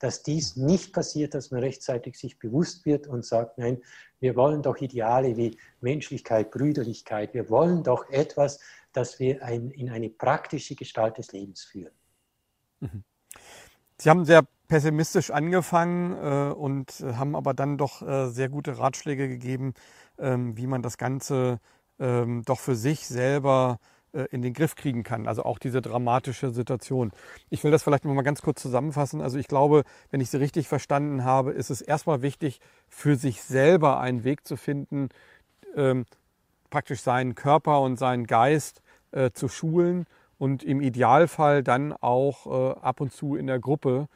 dass dies nicht passiert, dass man rechtzeitig sich bewusst wird und sagt, nein, wir wollen doch Ideale wie Menschlichkeit, Brüderlichkeit, wir wollen doch etwas, das wir ein, in eine praktische Gestalt des Lebens führen. Mhm. Sie haben sehr pessimistisch angefangen äh, und haben aber dann doch äh, sehr gute Ratschläge gegeben, ähm, wie man das Ganze ähm, doch für sich selber äh, in den Griff kriegen kann. Also auch diese dramatische Situation. Ich will das vielleicht noch mal ganz kurz zusammenfassen. Also ich glaube, wenn ich Sie richtig verstanden habe, ist es erstmal wichtig, für sich selber einen Weg zu finden, ähm, praktisch seinen Körper und seinen Geist äh, zu schulen und im Idealfall dann auch äh, ab und zu in der Gruppe,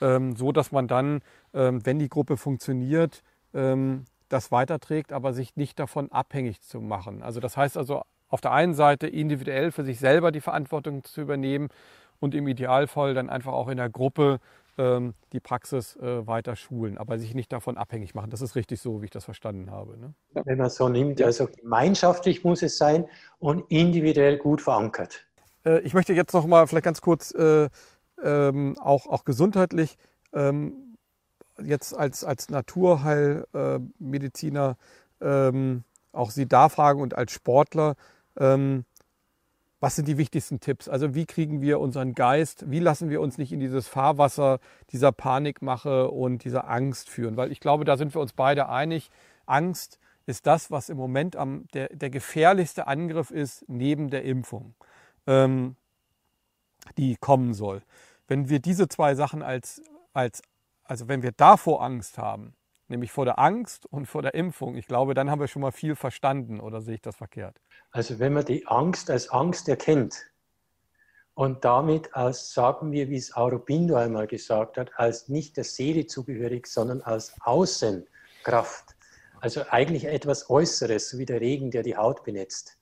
ähm, so dass man dann, ähm, wenn die Gruppe funktioniert, ähm, das weiterträgt, aber sich nicht davon abhängig zu machen. Also das heißt also auf der einen Seite individuell für sich selber die Verantwortung zu übernehmen und im Idealfall dann einfach auch in der Gruppe ähm, die Praxis äh, weiter schulen, aber sich nicht davon abhängig machen. Das ist richtig so, wie ich das verstanden habe. Ne? Wenn man so nimmt, also gemeinschaftlich muss es sein und individuell gut verankert. Äh, ich möchte jetzt noch mal vielleicht ganz kurz äh, ähm, auch, auch gesundheitlich ähm, jetzt als, als Naturheilmediziner ähm, auch Sie da fragen und als Sportler, ähm, was sind die wichtigsten Tipps? Also wie kriegen wir unseren Geist, wie lassen wir uns nicht in dieses Fahrwasser dieser Panikmache und dieser Angst führen? Weil ich glaube, da sind wir uns beide einig, Angst ist das, was im Moment am, der, der gefährlichste Angriff ist neben der Impfung, ähm, die kommen soll. Wenn wir diese zwei Sachen als, als, also wenn wir davor Angst haben, nämlich vor der Angst und vor der Impfung. Ich glaube, dann haben wir schon mal viel verstanden oder sehe ich das verkehrt? Also wenn man die Angst als Angst erkennt und damit als, sagen wir, wie es Aurobindo einmal gesagt hat, als nicht der Seele zugehörig, sondern als Außenkraft, also eigentlich etwas Äußeres, wie der Regen, der die Haut benetzt,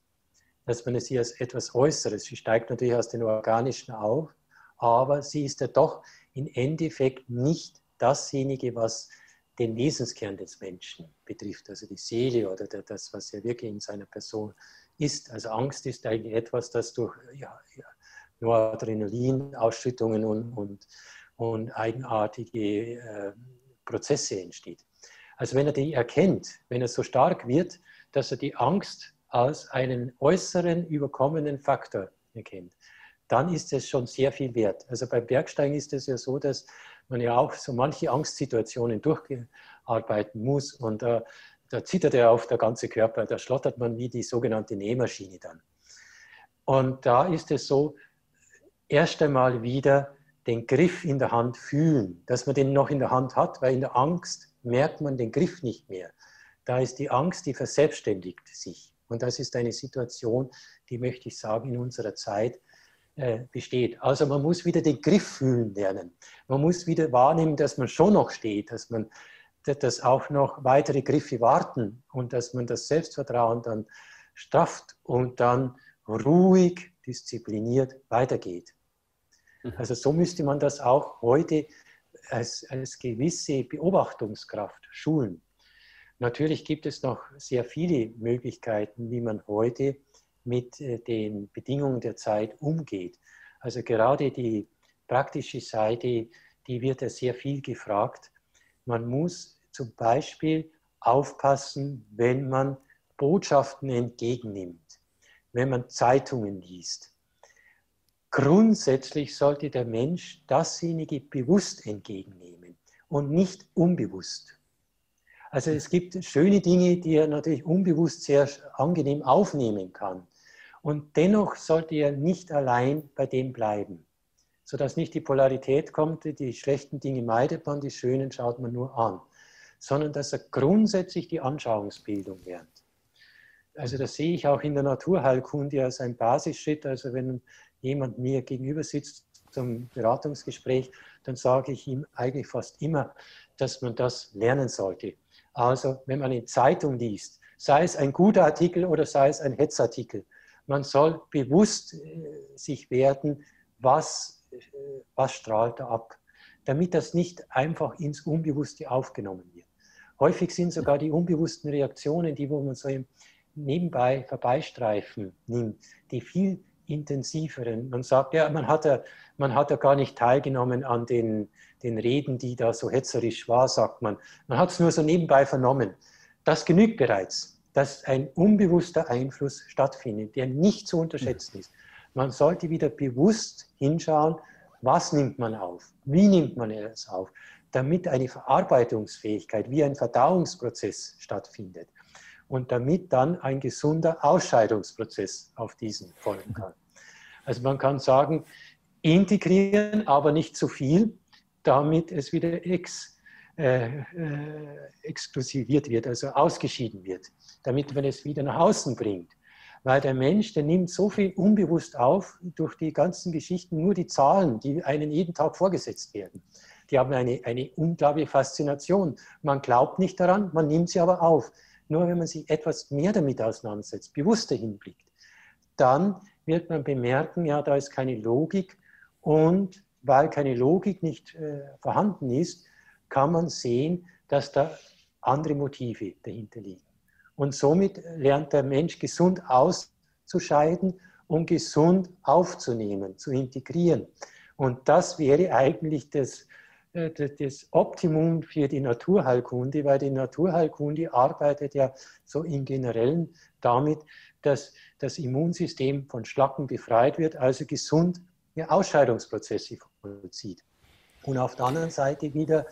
dass man es hier als etwas Äußeres, sie steigt natürlich aus den Organischen auf, aber sie ist ja doch im Endeffekt nicht dasjenige, was den Wesenskern des Menschen betrifft, also die Seele oder das, was er wirklich in seiner Person ist. Also Angst ist eigentlich etwas, das durch ja, Noradrenalin-Ausschüttungen und, und, und, eigenartige äh, Prozesse entsteht. Also wenn er die erkennt, wenn er so stark wird, dass er die Angst als einen äußeren überkommenen Faktor erkennt, dann ist es schon sehr viel wert. Also beim Bergsteigen ist es ja so, dass man ja auch so manche Angstsituationen durcharbeiten muss und äh, da zittert ja auf der ganze Körper, da schlottert man wie die sogenannte Nähmaschine dann. Und da ist es so, erst einmal wieder den Griff in der Hand fühlen, dass man den noch in der Hand hat, weil in der Angst merkt man den Griff nicht mehr. Da ist die Angst, die verselbstständigt sich. Und das ist eine Situation, die möchte ich sagen, in unserer Zeit äh, besteht. Also man muss wieder den Griff fühlen lernen. Man muss wieder wahrnehmen, dass man schon noch steht, dass man dass auch noch weitere Griffe warten und dass man das Selbstvertrauen dann strafft und dann ruhig, diszipliniert weitergeht. Mhm. Also so müsste man das auch heute als, als gewisse Beobachtungskraft schulen. Natürlich gibt es noch sehr viele Möglichkeiten, wie man heute mit äh, den Bedingungen der Zeit umgeht. Also gerade die praktische Seite, die wird ja sehr viel gefragt. Man muss zum Beispiel aufpassen, wenn man Botschaften entgegennimmt, wenn man Zeitungen liest. Grundsätzlich sollte der Mensch dasjenige bewusst entgegennehmen und nicht unbewusst. Also es gibt schöne Dinge, die er natürlich unbewusst sehr angenehm aufnehmen kann. Und dennoch sollte er nicht allein bei dem bleiben, sodass nicht die Polarität kommt, die schlechten Dinge meidet man, die schönen schaut man nur an, sondern dass er grundsätzlich die Anschauungsbildung lernt. Also das sehe ich auch in der Naturheilkunde als ein Basisschritt. Also wenn jemand mir gegenüber sitzt zum Beratungsgespräch, dann sage ich ihm eigentlich fast immer, dass man das lernen sollte. Also wenn man in Zeitung liest, sei es ein guter Artikel oder sei es ein Hetzartikel, man soll bewusst äh, sich werden, was, was strahlt da ab, damit das nicht einfach ins Unbewusste aufgenommen wird. Häufig sind sogar die unbewussten Reaktionen, die wo man so nebenbei vorbeistreifen nimmt, die viel intensiveren. Man sagt, ja, man hat ja, man hat ja gar nicht teilgenommen an den, den Reden, die da so hetzerisch war, sagt man. Man hat es nur so nebenbei vernommen. Das genügt bereits dass ein unbewusster Einfluss stattfindet, der nicht zu unterschätzen ist. Man sollte wieder bewusst hinschauen, was nimmt man auf, wie nimmt man es auf, damit eine Verarbeitungsfähigkeit wie ein Verdauungsprozess stattfindet. und damit dann ein gesunder Ausscheidungsprozess auf diesen folgen kann. Also man kann sagen, integrieren, aber nicht zu viel, damit es wieder ex, äh, äh, exklusiviert wird, also ausgeschieden wird, damit man es wieder nach außen bringt. Weil der Mensch, der nimmt so viel unbewusst auf durch die ganzen Geschichten, nur die Zahlen, die einem jeden Tag vorgesetzt werden. Die haben eine, eine unglaubliche Faszination. Man glaubt nicht daran, man nimmt sie aber auf. Nur wenn man sich etwas mehr damit auseinandersetzt, bewusster hinblickt, dann wird man bemerken, ja, da ist keine Logik und weil keine Logik nicht äh, vorhanden ist, kann man sehen, dass da andere Motive dahinter liegen. Und somit lernt der Mensch gesund auszuscheiden und gesund aufzunehmen, zu integrieren. Und das wäre eigentlich das, äh, das Optimum für die Naturheilkunde, weil die Naturheilkunde arbeitet ja so im Generellen damit, dass das Immunsystem von Schlacken befreit wird, also gesund Ausscheidungsprozesse vollzieht. Und auf der anderen Seite wieder,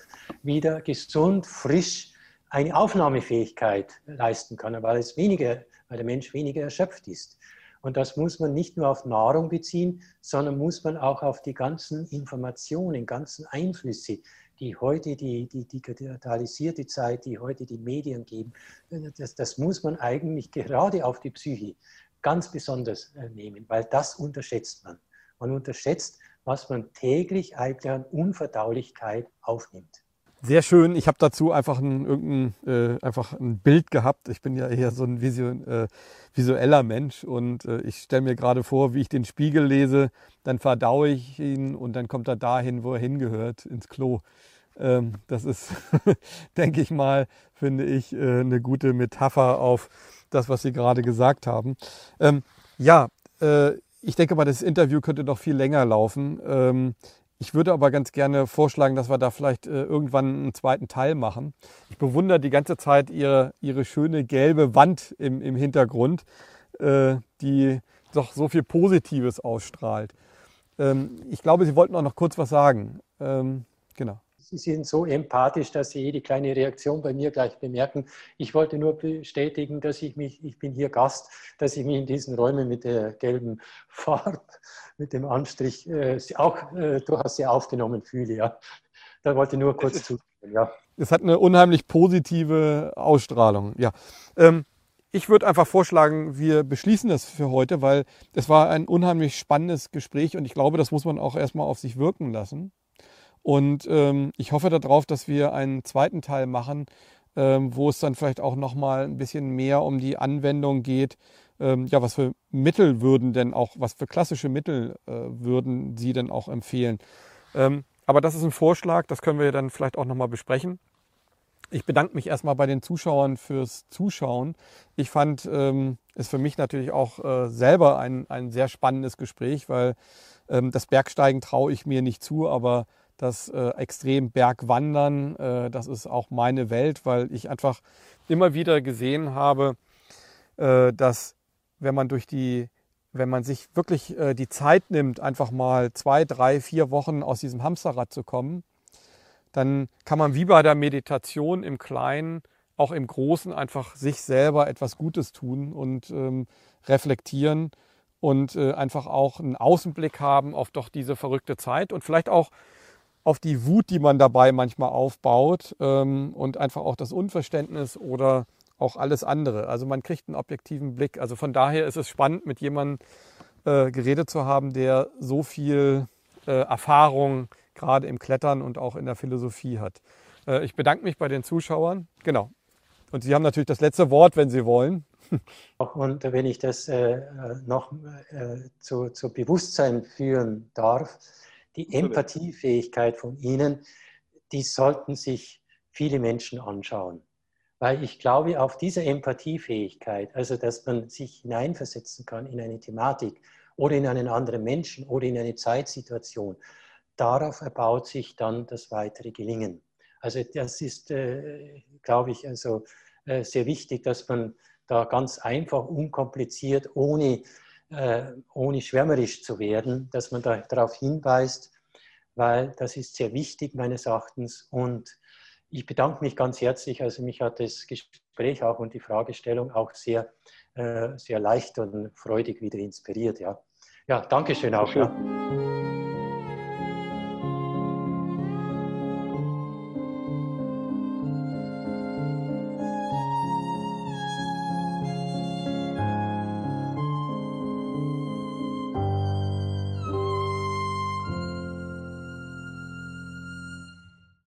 wieder gesund, frisch eine Aufnahmefähigkeit leisten kann, weil, es weniger, weil der Mensch weniger erschöpft ist. Und das muss man nicht nur auf Nahrung beziehen, sondern muss man auch auf die ganzen Informationen, ganzen Einflüsse, die heute die, die, digitalisierte Zeit, die heute die Medien geben, das, das muss man eigentlich gerade auf die Psyche ganz besonders äh, nehmen, weil das unterschätzt man. Man unterschätzt, was man täglich eigentlich an Unverdaulichkeit aufnimmt. Sehr schön. Ich habe dazu einfach ein, irgendein, äh, einfach ein Bild gehabt. Ich bin ja eher so ein Vision, äh, visueller Mensch und äh, ich stelle mir gerade vor, wie ich den Spiegel lese, dann verdaue ich ihn und dann kommt er dahin, wo er hingehört, ins Klo. Ähm, das ist, [LAUGHS] denke ich mal, finde ich, äh, eine gute Metapher auf das, was Sie gerade gesagt haben. Ähm, ja, äh, ich denke mal, das Interview könnte noch viel länger laufen. Ähm, ich würde aber ganz gerne vorschlagen, dass wir da vielleicht äh, irgendwann einen zweiten Teil machen. Ich bewundere die ganze Zeit ihre, ihre schöne gelbe Wand im, im Hintergrund, äh, die doch so viel Positives ausstrahlt. Ähm, ich glaube, Sie wollten auch noch kurz was sagen. Ähm, genau. Sie sind so empathisch, dass Sie jede kleine Reaktion bei mir gleich bemerken. Ich wollte nur bestätigen, dass ich mich, ich bin hier Gast, dass ich mich in diesen Räumen mit der gelben Farbe, mit dem Anstrich äh, auch äh, durchaus sehr aufgenommen fühle. Ja. Da wollte ich nur kurz zugeben. Ja. Es hat eine unheimlich positive Ausstrahlung. Ja. Ähm, ich würde einfach vorschlagen, wir beschließen das für heute, weil es war ein unheimlich spannendes Gespräch und ich glaube, das muss man auch erstmal auf sich wirken lassen. Und ähm, ich hoffe darauf, dass wir einen zweiten Teil machen, ähm, wo es dann vielleicht auch nochmal ein bisschen mehr um die Anwendung geht. Ähm, ja, was für Mittel würden denn auch, was für klassische Mittel äh, würden Sie denn auch empfehlen? Ähm, aber das ist ein Vorschlag, das können wir dann vielleicht auch nochmal besprechen. Ich bedanke mich erstmal bei den Zuschauern fürs Zuschauen. Ich fand ähm, es für mich natürlich auch äh, selber ein, ein sehr spannendes Gespräch, weil ähm, das Bergsteigen traue ich mir nicht zu, aber das äh, extrem Bergwandern, äh, das ist auch meine Welt, weil ich einfach immer wieder gesehen habe, äh, dass wenn man durch die, wenn man sich wirklich äh, die Zeit nimmt, einfach mal zwei, drei, vier Wochen aus diesem Hamsterrad zu kommen, dann kann man wie bei der Meditation im Kleinen auch im Großen einfach sich selber etwas Gutes tun und ähm, reflektieren und äh, einfach auch einen Außenblick haben auf doch diese verrückte Zeit und vielleicht auch auf die Wut, die man dabei manchmal aufbaut ähm, und einfach auch das Unverständnis oder auch alles andere. Also man kriegt einen objektiven Blick. Also von daher ist es spannend, mit jemandem äh, geredet zu haben, der so viel äh, Erfahrung gerade im Klettern und auch in der Philosophie hat. Äh, ich bedanke mich bei den Zuschauern. Genau. Und Sie haben natürlich das letzte Wort, wenn Sie wollen. [LAUGHS] Und wenn ich das äh, noch äh, zu, zu Bewusstsein führen darf, die Empathiefähigkeit von Ihnen, die sollten sich viele Menschen anschauen. Weil ich glaube, auf diese Empathiefähigkeit, also dass man sich hineinversetzen kann in eine Thematik oder in einen anderen Menschen oder in eine Zeitsituation, darauf erbaut sich dann das weitere Gelingen. Also das ist, äh, glaube ich, also äh, sehr wichtig, dass man da ganz einfach, unkompliziert, ohne ohne schwärmerisch zu werden, dass man da, darauf hinweist, weil das ist sehr wichtig meines Erachtens und ich bedanke mich ganz herzlich. Also mich hat das Gespräch auch und die Fragestellung auch sehr, äh, sehr leicht und freudig wieder inspiriert. Ja, ja danke schön auch. Ja.